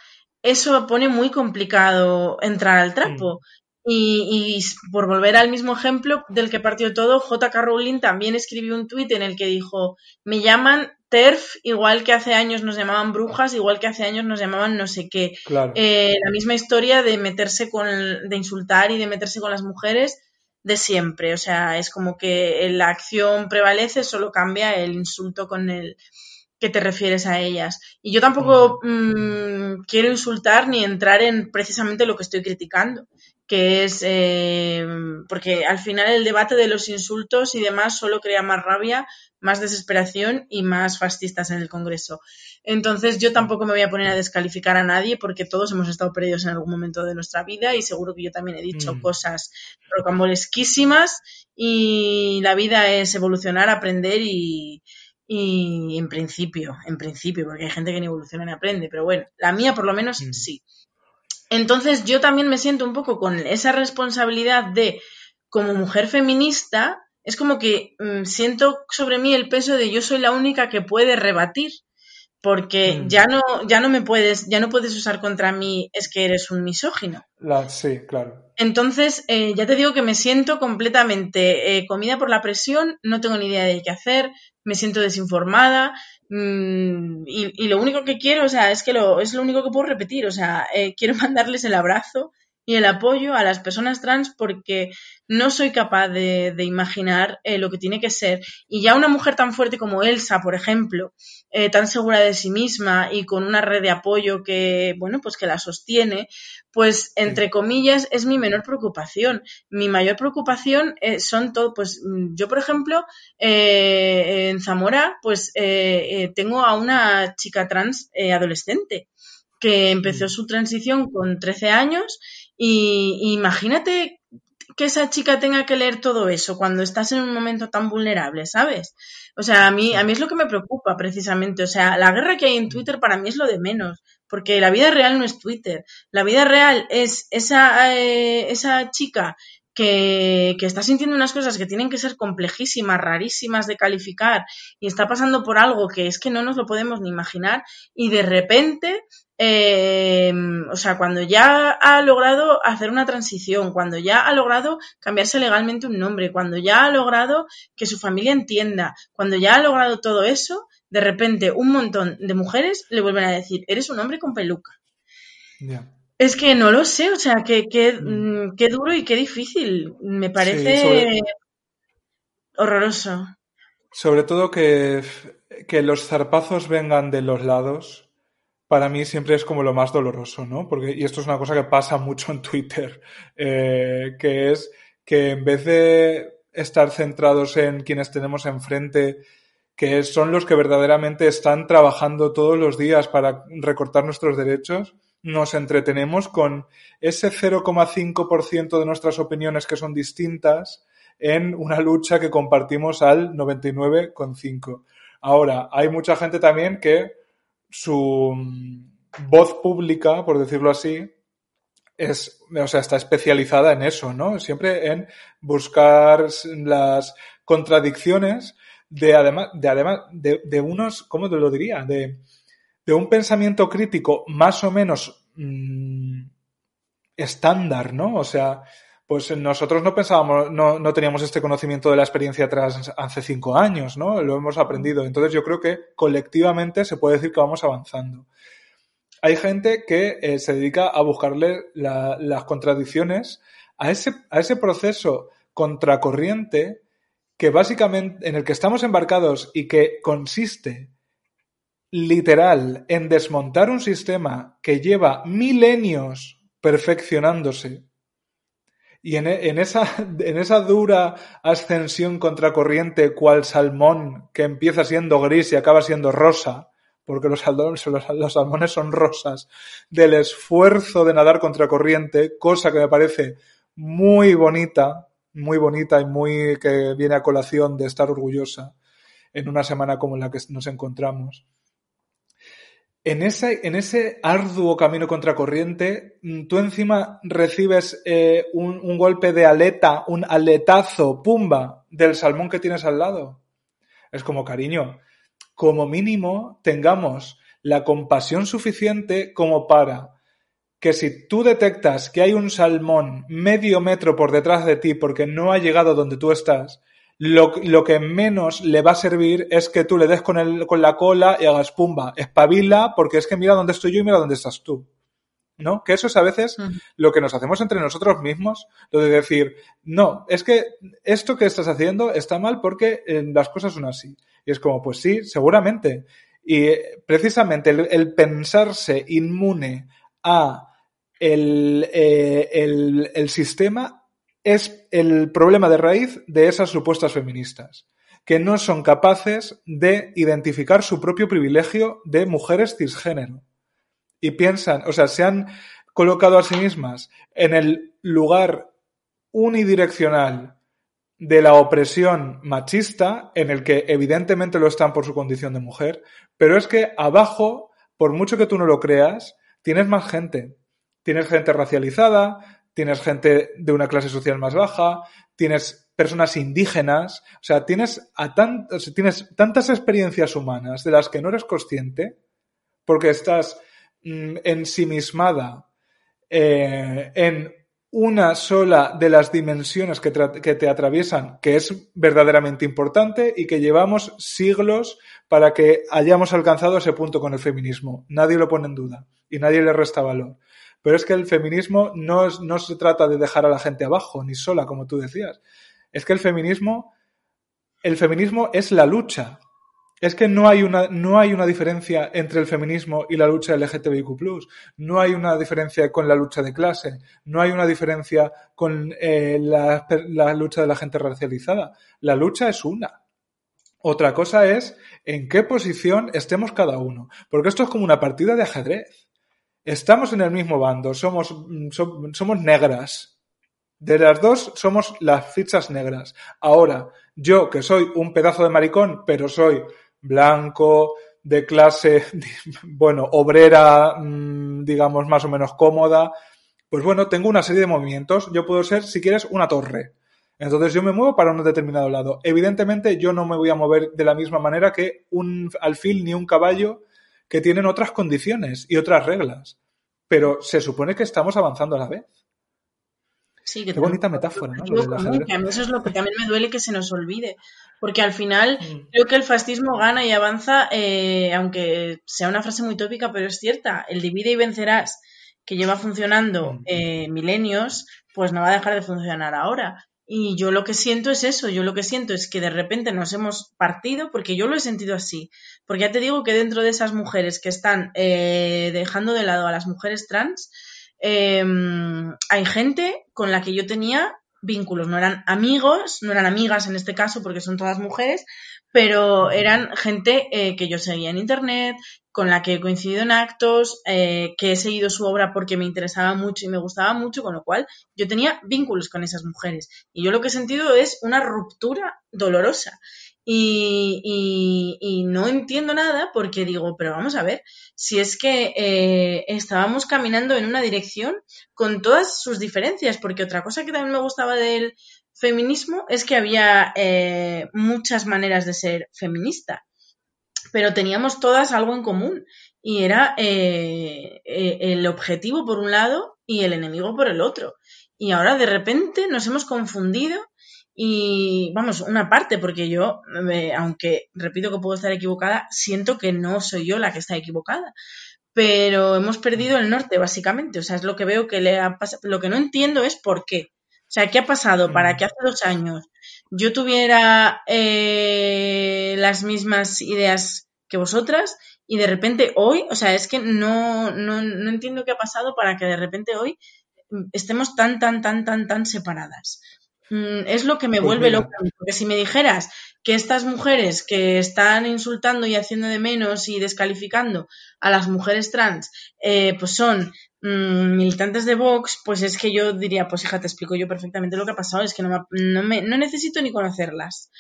eso pone muy complicado entrar al trapo. Y, y s- por volver al mismo ejemplo del que partió todo, J.K. Rowling también escribió un tuit en el que dijo, me llaman TERF, igual que hace años nos llamaban brujas, igual que hace años nos llamaban no sé qué. Claro. Eh, la misma historia de meterse con, el- de insultar y de meterse con las mujeres de siempre. O sea, es como que la acción prevalece, solo cambia el insulto con el que te refieres a ellas. Y yo tampoco mm, quiero insultar ni entrar en precisamente lo que estoy criticando, que es eh, porque al final el debate de los insultos y demás solo crea más rabia, más desesperación y más fascistas en el Congreso. Entonces yo tampoco me voy a poner a descalificar a nadie porque todos hemos estado perdidos en algún momento de nuestra vida y seguro que yo también he dicho Mm. cosas rocambolesquísimas y la vida es evolucionar, aprender y, y en principio, en principio, porque hay gente que ni evoluciona ni aprende, pero bueno, la mía por lo menos Mm. sí. Entonces yo también me siento un poco con esa responsabilidad de, como mujer feminista, es como que mm, siento sobre mí el peso de yo soy la única que puede rebatir. Porque Mm. ya no ya no me puedes ya no puedes usar contra mí es que eres un misógino. La- sí, claro. Entonces, eh, ya te digo que me siento completamente eh, comida por la presión, no tengo ni idea de qué hacer, me siento desinformada mm, y, y lo único que quiero, o sea, es que lo, es lo único que puedo repetir, o sea, eh, quiero mandarles el abrazo y el apoyo a las personas trans porque no soy capaz de, de imaginar eh, lo que tiene que ser. Y ya una mujer tan fuerte como Elsa, por ejemplo, eh, tan segura de sí misma y con una red de apoyo que, bueno, pues que la sostiene, pues entre comillas es mi menor preocupación. Mi mayor preocupación eh, son todo, pues yo por ejemplo en Zamora pues tengo a una chica trans adolescente que empezó Mm. su transición con 13 años y, y imagínate que esa chica tenga que leer todo eso cuando estás en un momento tan vulnerable, ¿sabes? O sea, a mí, a mí es lo que me preocupa precisamente. O sea, la guerra que hay en Twitter para mí es lo de menos, porque la vida real no es Twitter. La vida real es esa, eh, esa chica que, que está sintiendo unas cosas que tienen que ser complejísimas, rarísimas de calificar, y está pasando por algo que es que no nos lo podemos ni imaginar, y de repente eh, o sea, cuando ya ha logrado hacer una transición, cuando ya ha logrado cambiarse legalmente un nombre, cuando ya ha logrado que su familia entienda, cuando ya ha logrado todo eso, de repente un montón de mujeres le vuelven a decir, eres un hombre con peluca. Es que no lo sé, o sea, que, que, Mm. mm, qué duro y qué difícil. Me parece sobre- horroroso. Sobre todo que, que los zarpazos vengan de los lados, para mí siempre es como lo más doloroso, ¿no? Porque, y esto es una cosa que pasa mucho en Twitter, eh, que es que en vez de estar centrados en quienes tenemos enfrente, que son los que verdaderamente están trabajando todos los días para recortar nuestros derechos, nos entretenemos con ese 0,5% de nuestras opiniones que son distintas en una lucha que compartimos al 99,5%. Ahora, hay mucha gente también que su mm, voz pública, por decirlo así, es, o sea, está especializada en eso, ¿no? Siempre en buscar las contradicciones de además, de además, de, unos, ¿cómo te lo diría? De, de un pensamiento crítico más o menos mmm, estándar, ¿no? O sea, pues nosotros no pensábamos, no, no, teníamos este conocimiento de la experiencia trans hace cinco años, ¿no? Lo hemos aprendido. Entonces yo creo que colectivamente se puede decir que vamos avanzando. Hay gente que eh, se dedica a buscarle la, las contradicciones a ese, a ese proceso contracorriente que básicamente en el que estamos embarcados y que consiste literal en desmontar un sistema que lleva milenios perfeccionándose y en, en, esa, en esa dura ascensión contracorriente cual salmón que empieza siendo gris y acaba siendo rosa, porque los, salmones, los, los salmones son rosas, del esfuerzo de nadar contracorriente, cosa que me parece muy bonita, muy bonita y muy que viene a colación de estar orgullosa en una semana como la que nos encontramos. En ese, en ese arduo camino contracorriente, tú encima recibes eh, un, un, golpe de aleta, un aletazo, pumba, del salmón que tienes al lado. Es como, cariño, como mínimo tengamos la compasión suficiente como para que si tú detectas que hay un salmón medio metro por detrás de ti porque no ha llegado donde tú estás, lo, lo, que menos le va a servir es que tú le des con, el, con la cola y hagas pumba, espabila, porque es que mira dónde estoy yo y mira dónde estás tú. ¿No? Que eso es a veces uh -huh. lo que nos hacemos entre nosotros mismos, lo de decir, no, es que esto que estás haciendo está mal porque eh, las cosas son así. Y es como, pues sí, seguramente. Y eh, precisamente el, el, pensarse inmune a el, eh, el, el sistema es el problema de raíz de esas supuestas feministas, que no son capaces de identificar su propio privilegio de mujeres cisgénero. Y piensan, o sea, se han colocado a sí mismas en el lugar unidireccional de la opresión machista, en el que evidentemente lo están por su condición de mujer, pero es que abajo, por mucho que tú no lo creas, tienes más gente. Tienes gente racializada, tienes gente de una clase social más baja, tienes personas indígenas, o sea, tienes, a tienes tantas experiencias humanas de las que no eres consciente porque estás mm, ensimismada eh, en una sola de las dimensiones que, que, te atraviesan, que es verdaderamente importante y que llevamos siglos para que hayamos alcanzado ese punto con el feminismo. Nadie lo pone en duda y nadie le resta valor. Pero es que el feminismo no, es, no se trata de dejar a la gente abajo, ni sola, como tú decías. Es que el feminismo, el feminismo es la lucha. Es que no hay una, no hay una diferencia entre el feminismo y la lucha LGTBIQ. No hay una diferencia con la lucha de clase. No hay una diferencia con eh, la, la lucha de la gente racializada. La lucha es una. Otra cosa es en qué posición estemos cada uno. Porque esto es como una partida de ajedrez. Estamos en el mismo bando, somos, somos negras. De las dos somos las fichas negras. Ahora, yo que soy un pedazo de maricón, pero soy blanco, de clase, bueno, obrera, mm, digamos, más o menos cómoda, pues bueno, tengo una serie de movimientos. Yo puedo ser, si quieres, una torre. Entonces yo me muevo para un determinado lado. Evidentemente yo no me voy a mover de la misma manera que un alfil ni un caballo que tienen otras condiciones y otras reglas. Pero se supone que estamos avanzando a la vez. Sí, que Qué bonita metáfora, ¿no? a mí eso es lo que también me duele que se nos olvide. Porque al final mm. creo que el fascismo gana y avanza, eh, aunque sea una frase muy tópica, pero es cierta. El divide y vencerás, que lleva funcionando mm. eh, milenios, pues no va a dejar de funcionar ahora. Y yo lo que siento es eso, yo lo que siento es que de repente nos hemos partido, porque yo lo he sentido así. Porque ya te digo que dentro de esas mujeres que están eh, dejando de lado a las mujeres trans, em, hay gente con la que yo tenía vínculos, no eran amigos, no eran amigas en este caso porque son todas mujeres, pero eran gente eh, que yo seguía en internet, con la que he coincidido en actos, eh, que he seguido su obra porque me interesaba mucho y me gustaba mucho, con lo cual yo tenía vínculos con esas mujeres. Y yo lo que he sentido es una ruptura dolorosa. Y, no entiendo nada porque digo, pero vamos a ver, si es que eh, estábamos caminando en una dirección con todas sus diferencias, porque otra cosa que también me gustaba del feminismo es que había eh, muchas maneras de ser feminista, pero teníamos todas algo en común y era eh, el objetivo por un lado y el enemigo por el otro. Y ahora de repente nos hemos confundido y vamos, una parte, porque yo, aunque repito que puedo estar equivocada, siento que no soy yo la que está equivocada. Pero hemos perdido el norte, básicamente. O sea, es lo que veo que le ha pasado. Lo que no entiendo es por qué. O sea, ¿qué ha pasado para que hace dos años yo tuviera eh, las mismas ideas que vosotras y de repente hoy, o sea, es que no, no, no entiendo qué ha pasado para que de repente hoy estemos tan, tan, tan, tan, tan separadas. Mm, es lo que me pues vuelve loca. Porque si me dijeras que estas mujeres que están insultando y haciendo de menos y descalificando a las mujeres trans, eh, pues son mm, militantes de Vox, pues es que yo diría, pues hija, te explico yo perfectamente lo que ha pasado, es que no, me, no, necesito ni conocerlas.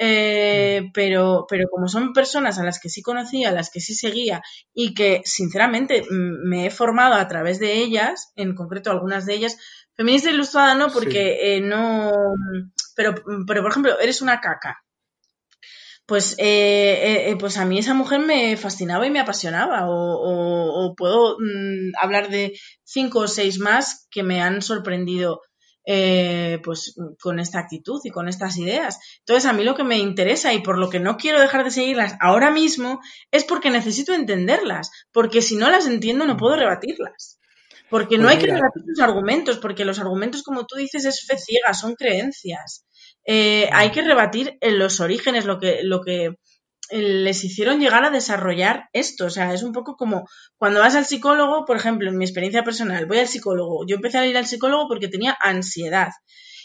Eh, mm. pero, pero como son personas a las que sí conocía, a las que sí seguía y que sinceramente me he formado a través de ellas, en concreto algunas de ellas, Feminista ilustrada no, porque eh, no. Pero, pero, por ejemplo, eres una caca. Pues, eh, eh, pues a mí esa mujer me fascinaba y me apasionaba. O, puedo mm, hablar de cinco o seis más que me han sorprendido pues con esta actitud y con estas ideas. Entonces a mí lo que me interesa y por lo que no quiero dejar de seguirlas ahora mismo es porque necesito entenderlas, porque si no las entiendo no puedo rebatirlas. Porque no pues hay que rebatir los argumentos, porque los argumentos, como tú dices, es fe ciega, son creencias. Eh, hay que rebatir en los orígenes, lo que, lo que les hicieron llegar a desarrollar esto. O sea, es un poco como cuando vas al psicólogo, por ejemplo, en mi experiencia personal, voy al psicólogo. Yo empecé a ir al psicólogo porque tenía ansiedad.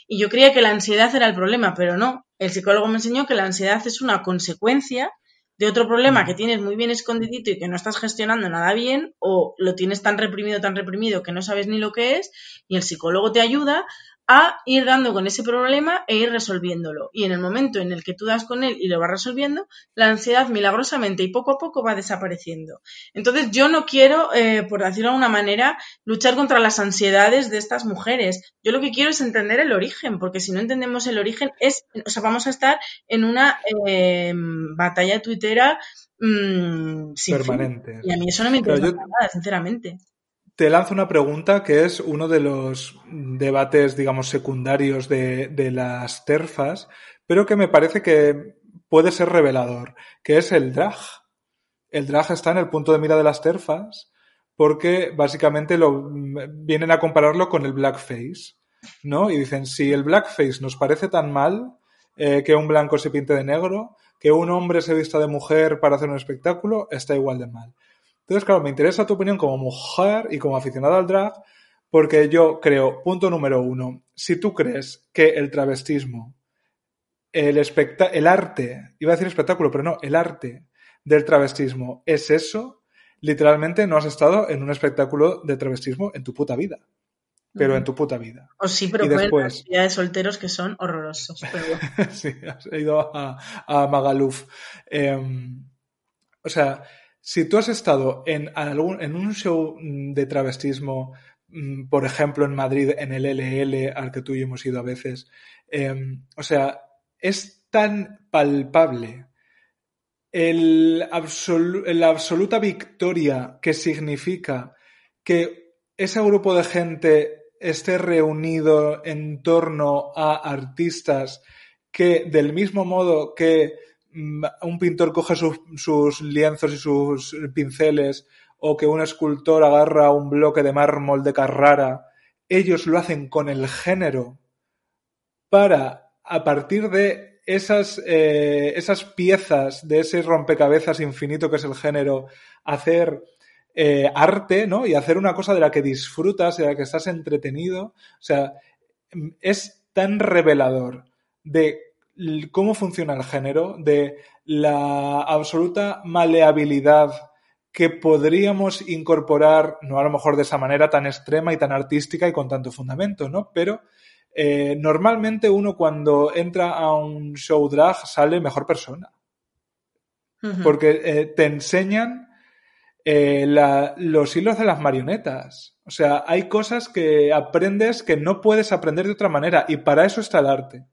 Y yo creía que la ansiedad era el problema, pero no. El psicólogo me enseñó que la ansiedad es una consecuencia de otro problema que tienes muy bien escondidito y que no estás gestionando nada bien, o lo tienes tan reprimido, tan reprimido que no sabes ni lo que es, y el psicólogo te ayuda a ir dando con ese problema e ir resolviéndolo. Y en el momento en el que tú das con él y lo vas resolviendo, la ansiedad milagrosamente y poco a poco va desapareciendo. Entonces yo no quiero, eh, por decirlo de alguna manera, luchar contra las ansiedades de estas mujeres. Yo lo que quiero es entender el origen, porque si no entendemos el origen, es, o sea, vamos a estar en una eh, batalla tuitera mm, sin Permanente. Y a mí eso no me interesa nada, sinceramente. Te lanzo una pregunta que es uno de los debates, digamos, secundarios de, de las terfas, pero que me parece que puede ser revelador, que es el drag. El drag está en el punto de mira de las terfas porque básicamente lo, vienen a compararlo con el blackface, ¿no? Y dicen, si el blackface nos parece tan mal eh, que un blanco se pinte de negro, que un hombre se vista de mujer para hacer un espectáculo, está igual de mal. Entonces, claro, me interesa tu opinión como mujer y como aficionada al drag, porque yo creo, punto número uno, si tú crees que el travestismo, el, el arte, iba a decir espectáculo, pero no, el arte del travestismo es eso, literalmente no has estado en un espectáculo de travestismo en tu puta vida. Pero en tu puta vida. O sí, pero con de solteros que son horrorosos. sí, has ido a, Magaluf. Em, o sea, si tú has estado en, algún, en un show de travestismo, mm, por ejemplo, en Madrid, en el LL, al que tú y yo hemos ido a veces, em, o sea, es tan palpable el la absoluta victoria que significa que ese grupo de gente esté reunido en torno a artistas que, del mismo modo que Mm, un pintor coge sus, lienzos y sus pinceles o que un escultor agarra un bloque de mármol de Carrara, ellos lo hacen con el género para, a partir de esas, eh, esas piezas, de ese rompecabezas infinito que es el género, hacer eh, arte, ¿no? Y hacer una cosa de la que disfrutas, de la que estás entretenido. O sea, es tan revelador de cómo funciona el género, de la absoluta maleabilidad que podríamos incorporar, no a lo mejor de esa manera tan extrema y tan artística y con tanto fundamento, ¿no? Pero eh, normalmente uno cuando entra a un show drag sale mejor persona. Porque eh, te enseñan eh, los hilos de las marionetas. O sea, hay cosas que aprendes que no puedes aprender de otra manera y para eso está el arte.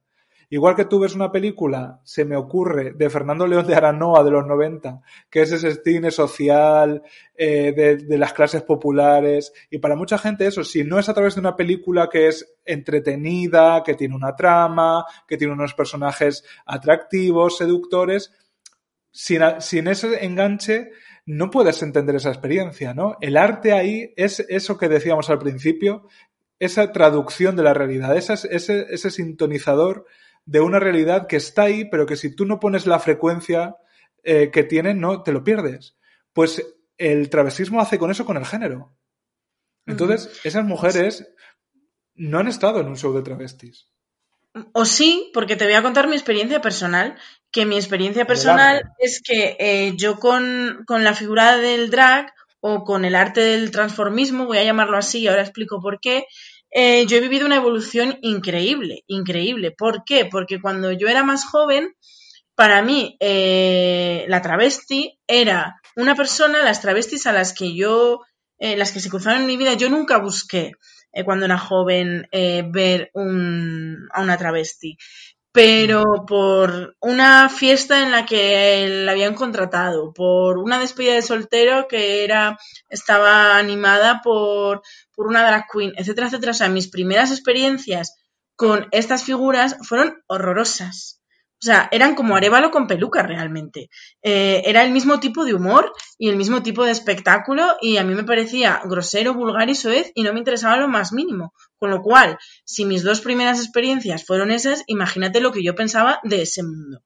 Igual que tú ves una película, se me ocurre, de Fernando León de Aranoa de los 90, que es ese cine social eh, de, las clases populares. Y para mucha gente eso, si no es a través de una película que es entretenida, que tiene una trama, que tiene unos personajes atractivos, seductores, sin, ese enganche no puedes entender esa experiencia, ¿no? El arte ahí es eso que decíamos al principio, esa traducción de la realidad, ese sintonizador de una realidad que está ahí, pero que si tú no pones la frecuencia eh, que tiene, no te lo pierdes. Pues el travestismo hace con eso con el género. Entonces, esas mujeres no han estado en un show de travestis. O sí, porque te voy a contar mi experiencia personal, que mi experiencia personal es que eh, yo con, con, la figura del drag o con el arte del transformismo, voy a llamarlo así, ahora explico por qué, eh, yo he vivido una evolución increíble, increíble. ¿Por qué? Porque cuando yo era más joven, para mí eh, la travesti era una persona, las travestis a las que yo, eh, las que se cruzaron en mi vida, yo nunca busqué cuando era joven ver un, a una travesti pero por una fiesta en la que la habían contratado, por una despedida de soltero que era, estaba animada por, por una drag queen, etcétera, etcétera. O sea, mis primeras experiencias con estas figuras fueron horrorosas. O sea, eran como Arevalo con peluca realmente. Eh, era el mismo tipo de humor y el mismo tipo de espectáculo y a mí me parecía grosero, vulgar y soez y no me interesaba lo más mínimo. Con lo cual, si mis dos primeras experiencias fueron esas, imagínate lo que yo pensaba de ese mundo.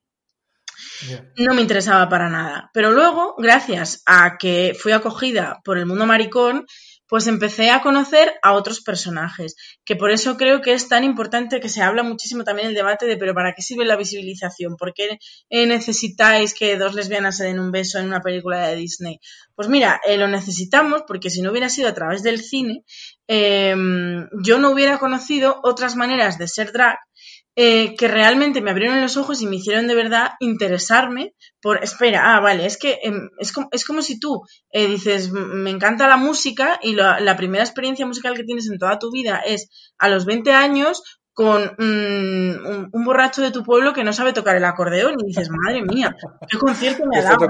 No me interesaba para nada. Pero luego, gracias a que fui acogida por el mundo maricón, pues empecé a conocer a otros personajes, que por eso creo que es tan importante que se habla muchísimo también el debate de, pero ¿para qué sirve la visibilización? ¿Por qué eh, necesitáis que dos lesbianas se den un beso en una película de Disney? Pues mira, eh, lo necesitamos porque si no hubiera sido a través del cine, em, yo no hubiera conocido otras maneras de ser drag eh, que realmente me abrieron los ojos y me hicieron de verdad interesarme por, espera, ah, vale, es que em, es, como, es como si tú eh, dices, me encanta la música y la, primera experiencia musical que tienes en toda tu vida es a los 20 años con mm, un, borracho de tu pueblo que no sabe tocar el acordeón y dices, madre mía, qué concierto me ha dado.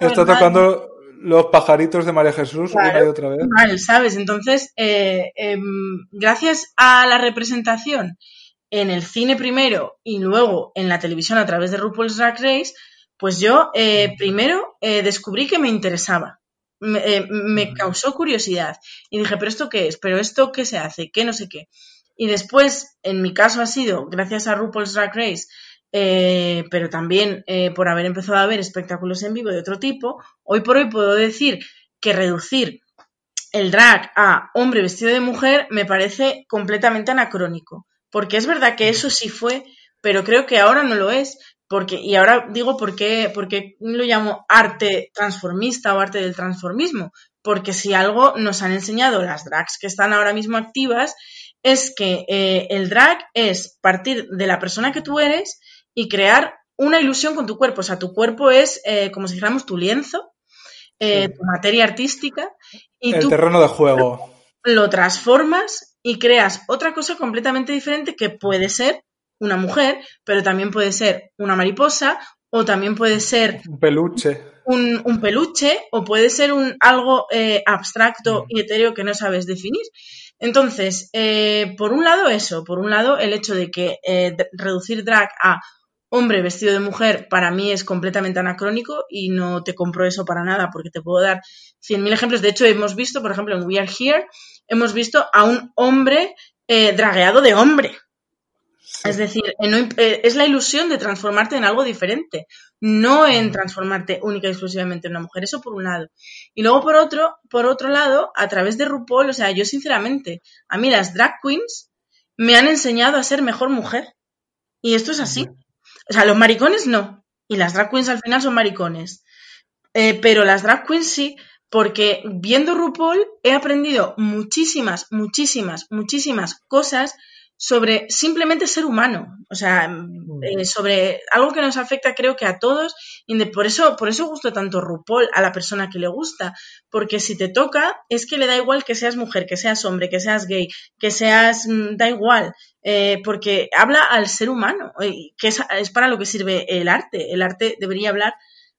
Está, tocando los pajaritos de María Jesús una y otra vez. ¿sabes? Entonces, eh, em, gracias a la representación en el cine primero y luego en la televisión a través de RuPaul's Drag Race, pues yo eh, primero eh, descubrí que me interesaba. Me, eh, causó curiosidad. Y dije, ¿pero esto qué es? ¿Pero esto qué se hace? ¿Qué no sé qué? Y después, en mi caso ha sido, gracias a RuPaul's Drag Race, pero también por haber empezado a ver espectáculos en vivo de otro tipo, hoy por hoy puedo decir que reducir el drag a hombre vestido de mujer me parece completamente anacrónico. Porque es verdad que eso sí fue, pero creo que ahora no lo es. Porque, y ahora digo por qué, porque lo llamo arte transformista o arte del transformismo. Porque si algo nos han enseñado las drags que están ahora mismo activas, es que eh, el drag es partir de la persona que tú eres y crear una ilusión con tu cuerpo. O sea, tu cuerpo es eh, como si dijéramos tu lienzo, eh, tu materia artística. Y el terreno de juego. Lo transformas y creas otra cosa completamente diferente que puede ser una mujer, pero también puede ser una mariposa o también puede ser un peluche. Un, peluche o puede ser un algo eh, abstracto y etéreo que no sabes definir. Entonces, eh, por un lado eso, por un lado el hecho de que eh, reducir drag a hombre vestido de mujer para mí es completamente anacrónico y no te compro eso para nada porque te puedo dar 100.000 ejemplos. De hecho, hemos visto, por ejemplo, en We Are Here, hemos visto a un hombre eh, dragueado de hombre. Es decir, eh, eh, es la ilusión de transformarte en algo diferente, no en transformarte única y exclusivamente en una mujer. Eso por un lado. Y luego por otro, por otro lado, a través de RuPaul, o sea, yo sinceramente, a mí las drag queens me han enseñado a ser mejor mujer. Y esto es así. O sea, los maricones no. Y las drag queens al final son maricones. Eh, pero las drag queens sí, porque viendo RuPaul he aprendido muchísimas, muchísimas, muchísimas cosas sobre simplemente ser humano, o sea, eh, sobre algo que nos afecta creo que a todos, y por eso, por eso gusta tanto RuPaul a la persona que le gusta, porque si te toca es que le da igual que seas mujer, que seas hombre, que seas gay, que seas, mm, da igual, eh, porque habla al ser humano, que es, es para lo que sirve el arte, el arte debería hablar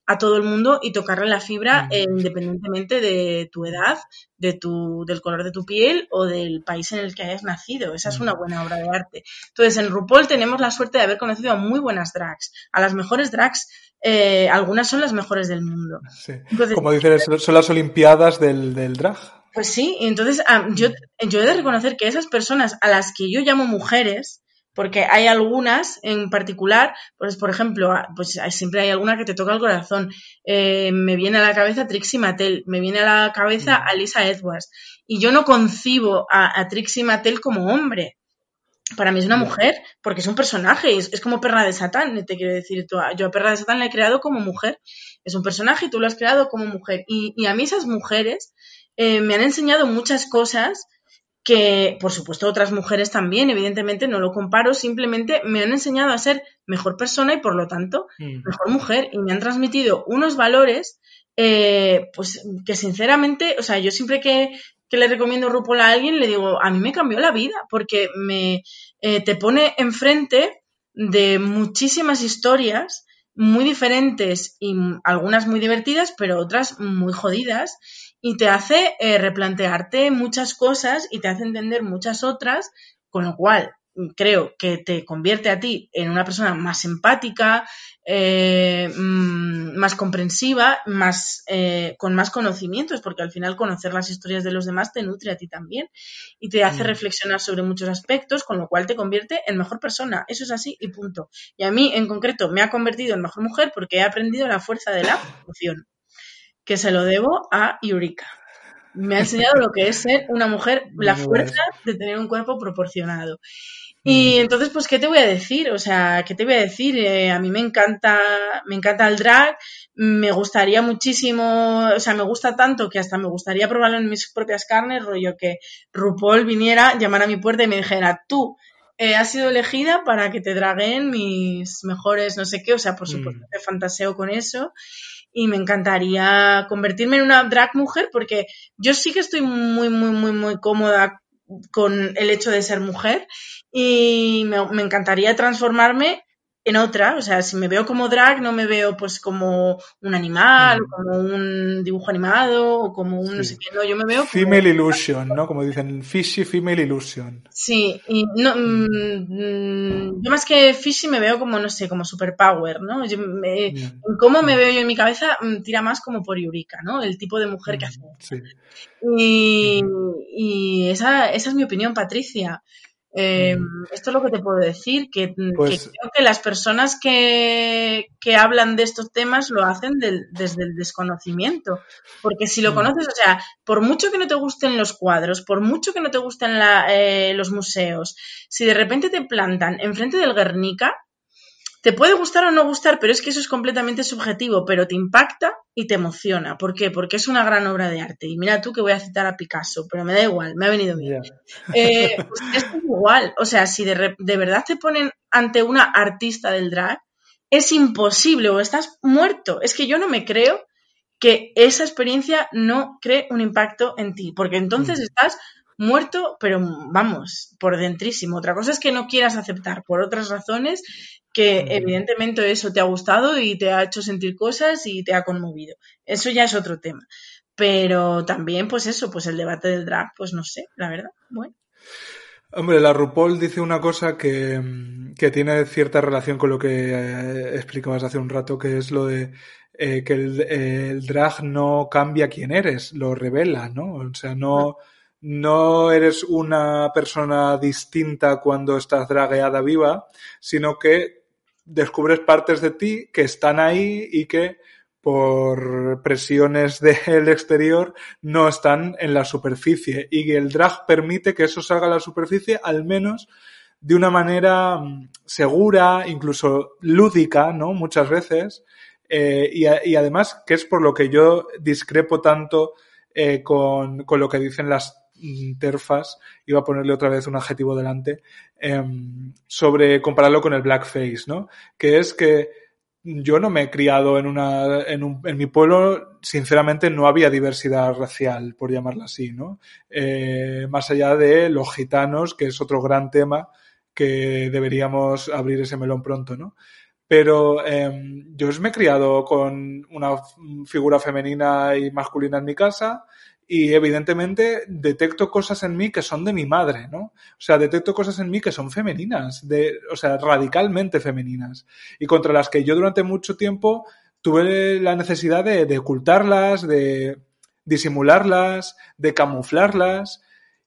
a todo el mundo y tocarle la fibra eh, independientemente de tu edad, de tu, del color de tu piel o del país en el que hayas nacido. Esa es una buena obra de arte. Entonces, en RuPaul tenemos la suerte de haber conocido a muy buenas drags, a las mejores drags. Eh, algunas son las mejores del mundo. Como dices, son las Olimpiadas del, del drag. Pues sí, entonces ah, yo, yo he de reconocer que esas personas a las que yo llamo mujeres, porque hay algunas en particular, pues por ejemplo, ah, pues siempre hay alguna que te toca el corazón. Eh, me viene a la cabeza Trixie Mattel, me viene a la cabeza mm. Alisa Edwards. Y yo no concibo a, Trixie Mattel como hombre. Para mí es una mujer, porque es un personaje, es, como Perra de Satán, te quiero decir. Yo a Perra de Satán la he creado como mujer. Es un personaje y tú lo has creado como mujer. Y, a mí esas mujeres eh, me han enseñado muchas cosas que por supuesto otras mujeres también, evidentemente no lo comparo, simplemente me han enseñado a ser mejor persona y por lo tanto mm. mejor mujer y me han transmitido unos valores eh, pues que sinceramente, o sea, yo siempre que, le recomiendo RuPaul a alguien le digo, a mí me cambió la vida porque me eh, te pone enfrente de muchísimas historias muy diferentes y algunas muy divertidas, pero otras muy jodidas y te hace eh, replantearte muchas cosas y te hace entender muchas otras, con lo cual mm, creo que te convierte a ti en una persona más empática, eh, mm, más comprensiva, más, eh, con más conocimientos, porque al final conocer las historias de los demás te nutre a ti también y te hace mm. reflexionar sobre muchos aspectos, con lo cual te convierte en mejor persona. Eso es así y punto. Y a mí en concreto me ha convertido en mejor mujer porque he aprendido la fuerza de la emoción que se lo debo a Eureka. Me ha enseñado lo que es ser una mujer, la fuerza de tener un cuerpo proporcionado. Y entonces, pues, ¿qué te voy a decir? O sea, ¿qué te voy a decir? Eh, a mí me encanta, me encanta el drag, me gustaría muchísimo, o sea, me gusta tanto que hasta me gustaría probarlo en mis propias carnes, rollo que RuPaul viniera, llamara a mi puerta y me dijera, tú, eh, has sido elegida para que te draguen mis mejores no sé qué, o sea, por supuesto, Mm. que fantaseo con eso y me encantaría convertirme en una drag mujer porque yo sí que estoy muy, muy, muy, muy cómoda con el hecho de ser mujer y me, me encantaría transformarme en otra, o sea, si me veo como drag, no me veo pues como un animal, Mm. o como un dibujo animado, o como un no sé qué, no, yo me veo como... Female Illusion, ¿no? Como dicen, Fishy Female Illusion. Sí, y no, mm, yo más que fishy me veo como, no sé, como superpower, ¿no? Yo me- Mm. en cómo me veo yo en mi cabeza mm, tira más como por Eureka, ¿no? El tipo de mujer que hace. Sí. Y, y esa, esa es mi opinión, Patricia. Eh, esto es lo que te puedo decir, que, que Pues- creo que las personas que, que hablan de estos temas lo hacen del- desde el desconocimiento. Porque si lo Mm. conoces, o sea, por mucho que no te gusten los cuadros, por mucho que no te gusten la- eh, los museos, si de repente te plantan enfrente del Guernica, te puede gustar o no gustar, pero es que eso es completamente subjetivo, pero te impacta y te emociona. ¿Por qué? Porque es una gran obra de arte. Y mira tú que voy a citar a Picasso, pero me da igual, me ha venido bien. Eh, pues esto es igual. O sea, si de, de verdad te ponen ante una artista del drag, es imposible o estás muerto. Es que yo no me creo que esa experiencia no cree un impacto en ti, porque entonces Mm. estás muerto, pero vamos, por dentrísimo. Otra cosa es que no quieras aceptar por otras razones que evidentemente eso te ha gustado y te ha hecho sentir cosas y te ha conmovido. Eso ya es otro tema. Pero también, pues eso, pues el debate del drag, pues no sé, la verdad. Bueno. Hombre, la RuPaul dice una cosa que, que tiene cierta relación con lo que eh, explicabas hace un rato, que es lo de eh, que el, eh, el drag no cambia quién eres, lo revela, ¿no? O sea, no, no eres una persona distinta cuando estás dragueada viva, sino que descubres partes de ti que están ahí y que por presiones del exterior no están en la superficie y el drag permite que eso salga a la superficie al menos de una manera mm, segura, incluso lúdica, ¿no? Muchas veces. Eh, y además, que es por lo que yo discrepo tanto eh, con, con lo que dicen las terfas, iba a ponerle otra vez un adjetivo delante, em, sobre compararlo con el blackface, ¿no? Que es que yo no me he criado en una en, un, en mi pueblo sinceramente no había diversidad racial por llamarla así no eh, más allá de los gitanos que es otro gran tema que deberíamos abrir ese melón pronto no pero eh, yo me he criado con una figura femenina y masculina en mi casa y evidentemente detecto cosas en mí que son de mi madre, ¿no? O sea, detecto cosas en mí que son femeninas, de, o sea, radicalmente femeninas, y contra las que yo durante mucho tiempo tuve la necesidad de, ocultarlas, de disimularlas, de camuflarlas,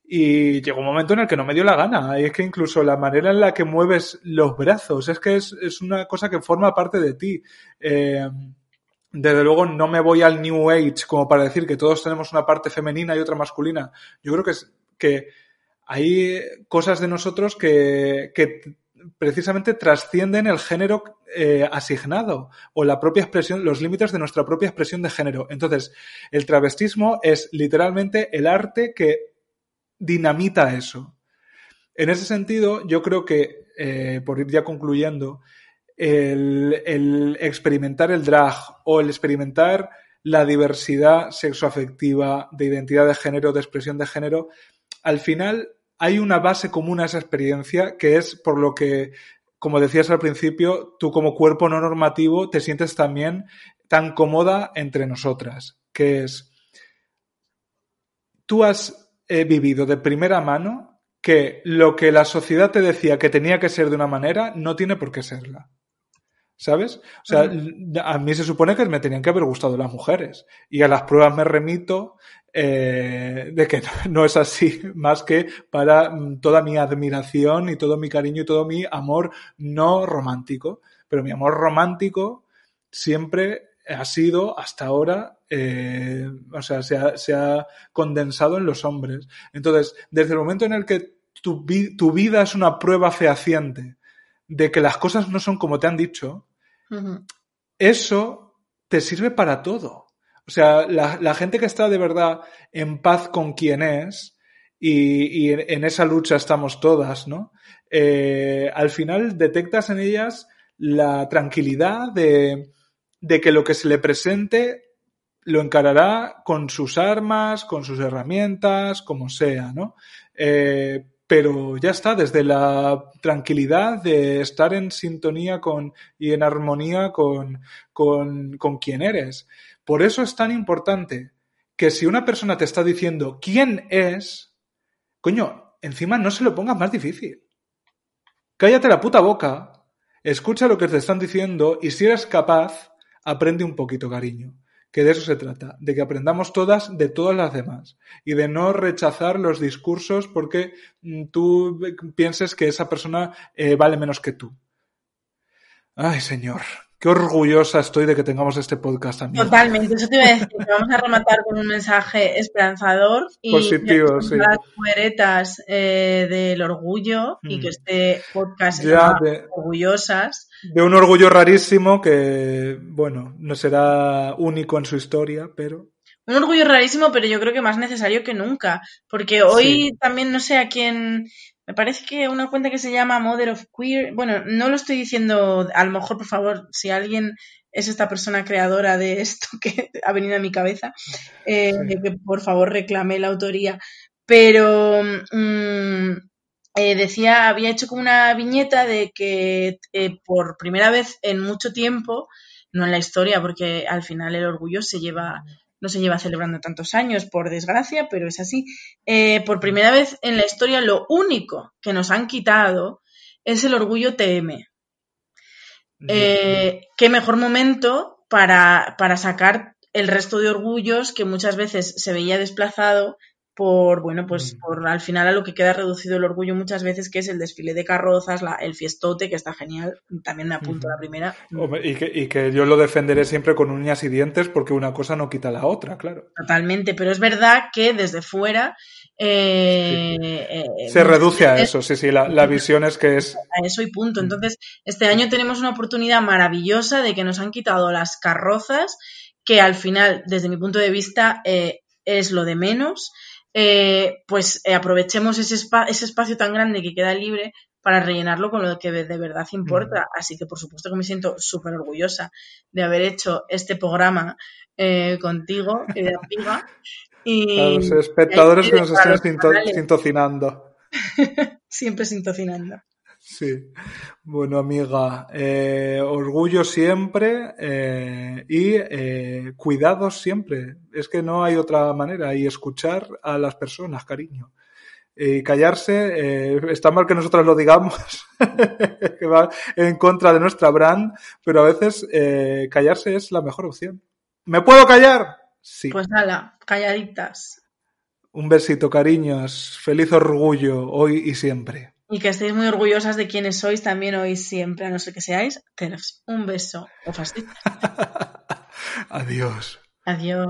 y llegó un momento en el que no me dio la gana. Y es que incluso la manera en la que mueves los brazos, es que es, es una cosa que forma parte de ti. Eh, desde luego no me voy al New Age como para decir que todos tenemos una parte femenina y otra masculina. Yo creo que, es, que hay cosas de nosotros que, que precisamente trascienden el género eh, asignado o la propia expresión, los límites de nuestra propia expresión de género. Entonces, el travestismo es literalmente el arte que dinamita eso. En ese sentido, yo creo que, eh, por ir ya concluyendo, el, experimentar el drag o el experimentar la diversidad sexoafectiva, de identidad de género, de expresión de género, al final hay una base común a esa experiencia que es por lo que, como decías al principio, tú como cuerpo no normativo te sientes también tan cómoda entre nosotras, que es, tú has eh, vivido de primera mano que lo que la sociedad te decía que tenía que ser de una manera no tiene por qué serla. ¿Sabes? O sea, uh -huh. a mí se supone que me tenían que haber gustado las mujeres. Y a las pruebas me remito eh, de que no es así, más que para toda mi admiración y todo mi cariño y todo mi amor no romántico. Pero mi amor romántico siempre ha sido hasta ahora eh, o sea, se ha, se ha, condensado en los hombres. Entonces, desde el momento en el que tu, tu, vida es una prueba fehaciente de que las cosas no son como te han dicho, uh -huh. eso te sirve para todo. O sea, la, la, gente que está de verdad en paz con quien es, y, y en esa lucha estamos todas, ¿no? Eh, al final detectas en ellas la tranquilidad de, de que lo que se le presente lo encarará con sus armas, con sus herramientas, como sea, ¿no? Eh, pero ya está, desde la tranquilidad de estar en sintonía con y en armonía con, con, con quien eres. Por eso es tan importante que si una persona te está diciendo quién es, coño, encima no se lo pongas más difícil. Cállate la puta boca, escucha lo que te están diciendo y si eres capaz, aprende un poquito, cariño. Que de eso se trata, de que aprendamos todas de todas las demás y de no rechazar los discursos porque tú pienses que esa persona eh, vale menos que tú. Ay, señor, qué orgullosa estoy de que tengamos este podcast también. Totalmente, eso te iba a decir, que vamos a rematar con un mensaje esperanzador y positivo, sí. las mueretas eh, del orgullo mm. y que este podcast ya de, orgullosas. De un orgullo rarísimo que, bueno, no será único en su historia, pero... Un orgullo rarísimo, pero yo creo que más necesario que nunca, porque hoy sí. también no sé a quién me parece que una cuenta que se llama Mother of Queer, bueno, no lo estoy diciendo, a lo mejor, por favor, si alguien es esta persona creadora de esto que ha venido a mi cabeza, eh, sí. que por favor reclame la autoría, pero mmm, eh, decía, había hecho como una viñeta de que eh, por primera vez en mucho tiempo, no en la historia, porque al final el orgullo se lleva no se lleva celebrando tantos años, por desgracia, pero es así. Eh, por primera vez en la historia, lo único que nos han quitado es el orgullo TM. Qué mejor momento para, para sacar el resto de orgullos que muchas veces se veía desplazado por, bueno, pues por al final a lo que queda reducido el orgullo muchas veces, que es el desfile de carrozas, la, el fiestote, que está genial, también me apunto la primera. Y que, y que, yo lo defenderé siempre con uñas y dientes porque una cosa no quita la otra, claro. Totalmente, pero es verdad que desde fuera... Eh, sí. eh, Se reduce a eso, sí, sí, la, la, visión es que es... A eso y punto. Entonces, este año tenemos una oportunidad maravillosa de que nos han quitado las carrozas, que al final, desde mi punto de vista, eh, es lo de menos eh, pues eh, aprovechemos ese, ese, espacio tan grande que queda libre para rellenarlo con lo que de verdad importa. Mm. Así que por supuesto que me siento súper orgullosa de haber hecho este programa eh, contigo, querida. Y, a los espectadores que nos estén sinto sintocinando. Siempre sintocinando. Sí, bueno amiga, eh, orgullo siempre eh, y eh, cuidados siempre. Es que no hay otra manera y escuchar a las personas, cariño. Y callarse, está mal que nosotros lo digamos, que va en contra de nuestra brand, pero a veces callarse es la mejor opción. ¿Me puedo callar? Sí. Pues nada, calladitas. Un besito, cariños. Feliz orgullo hoy y siempre. Y que estéis muy orgullosas de quienes sois también hoy siempre, a no ser que seáis TERFs. Un beso o. Adiós. Adiós.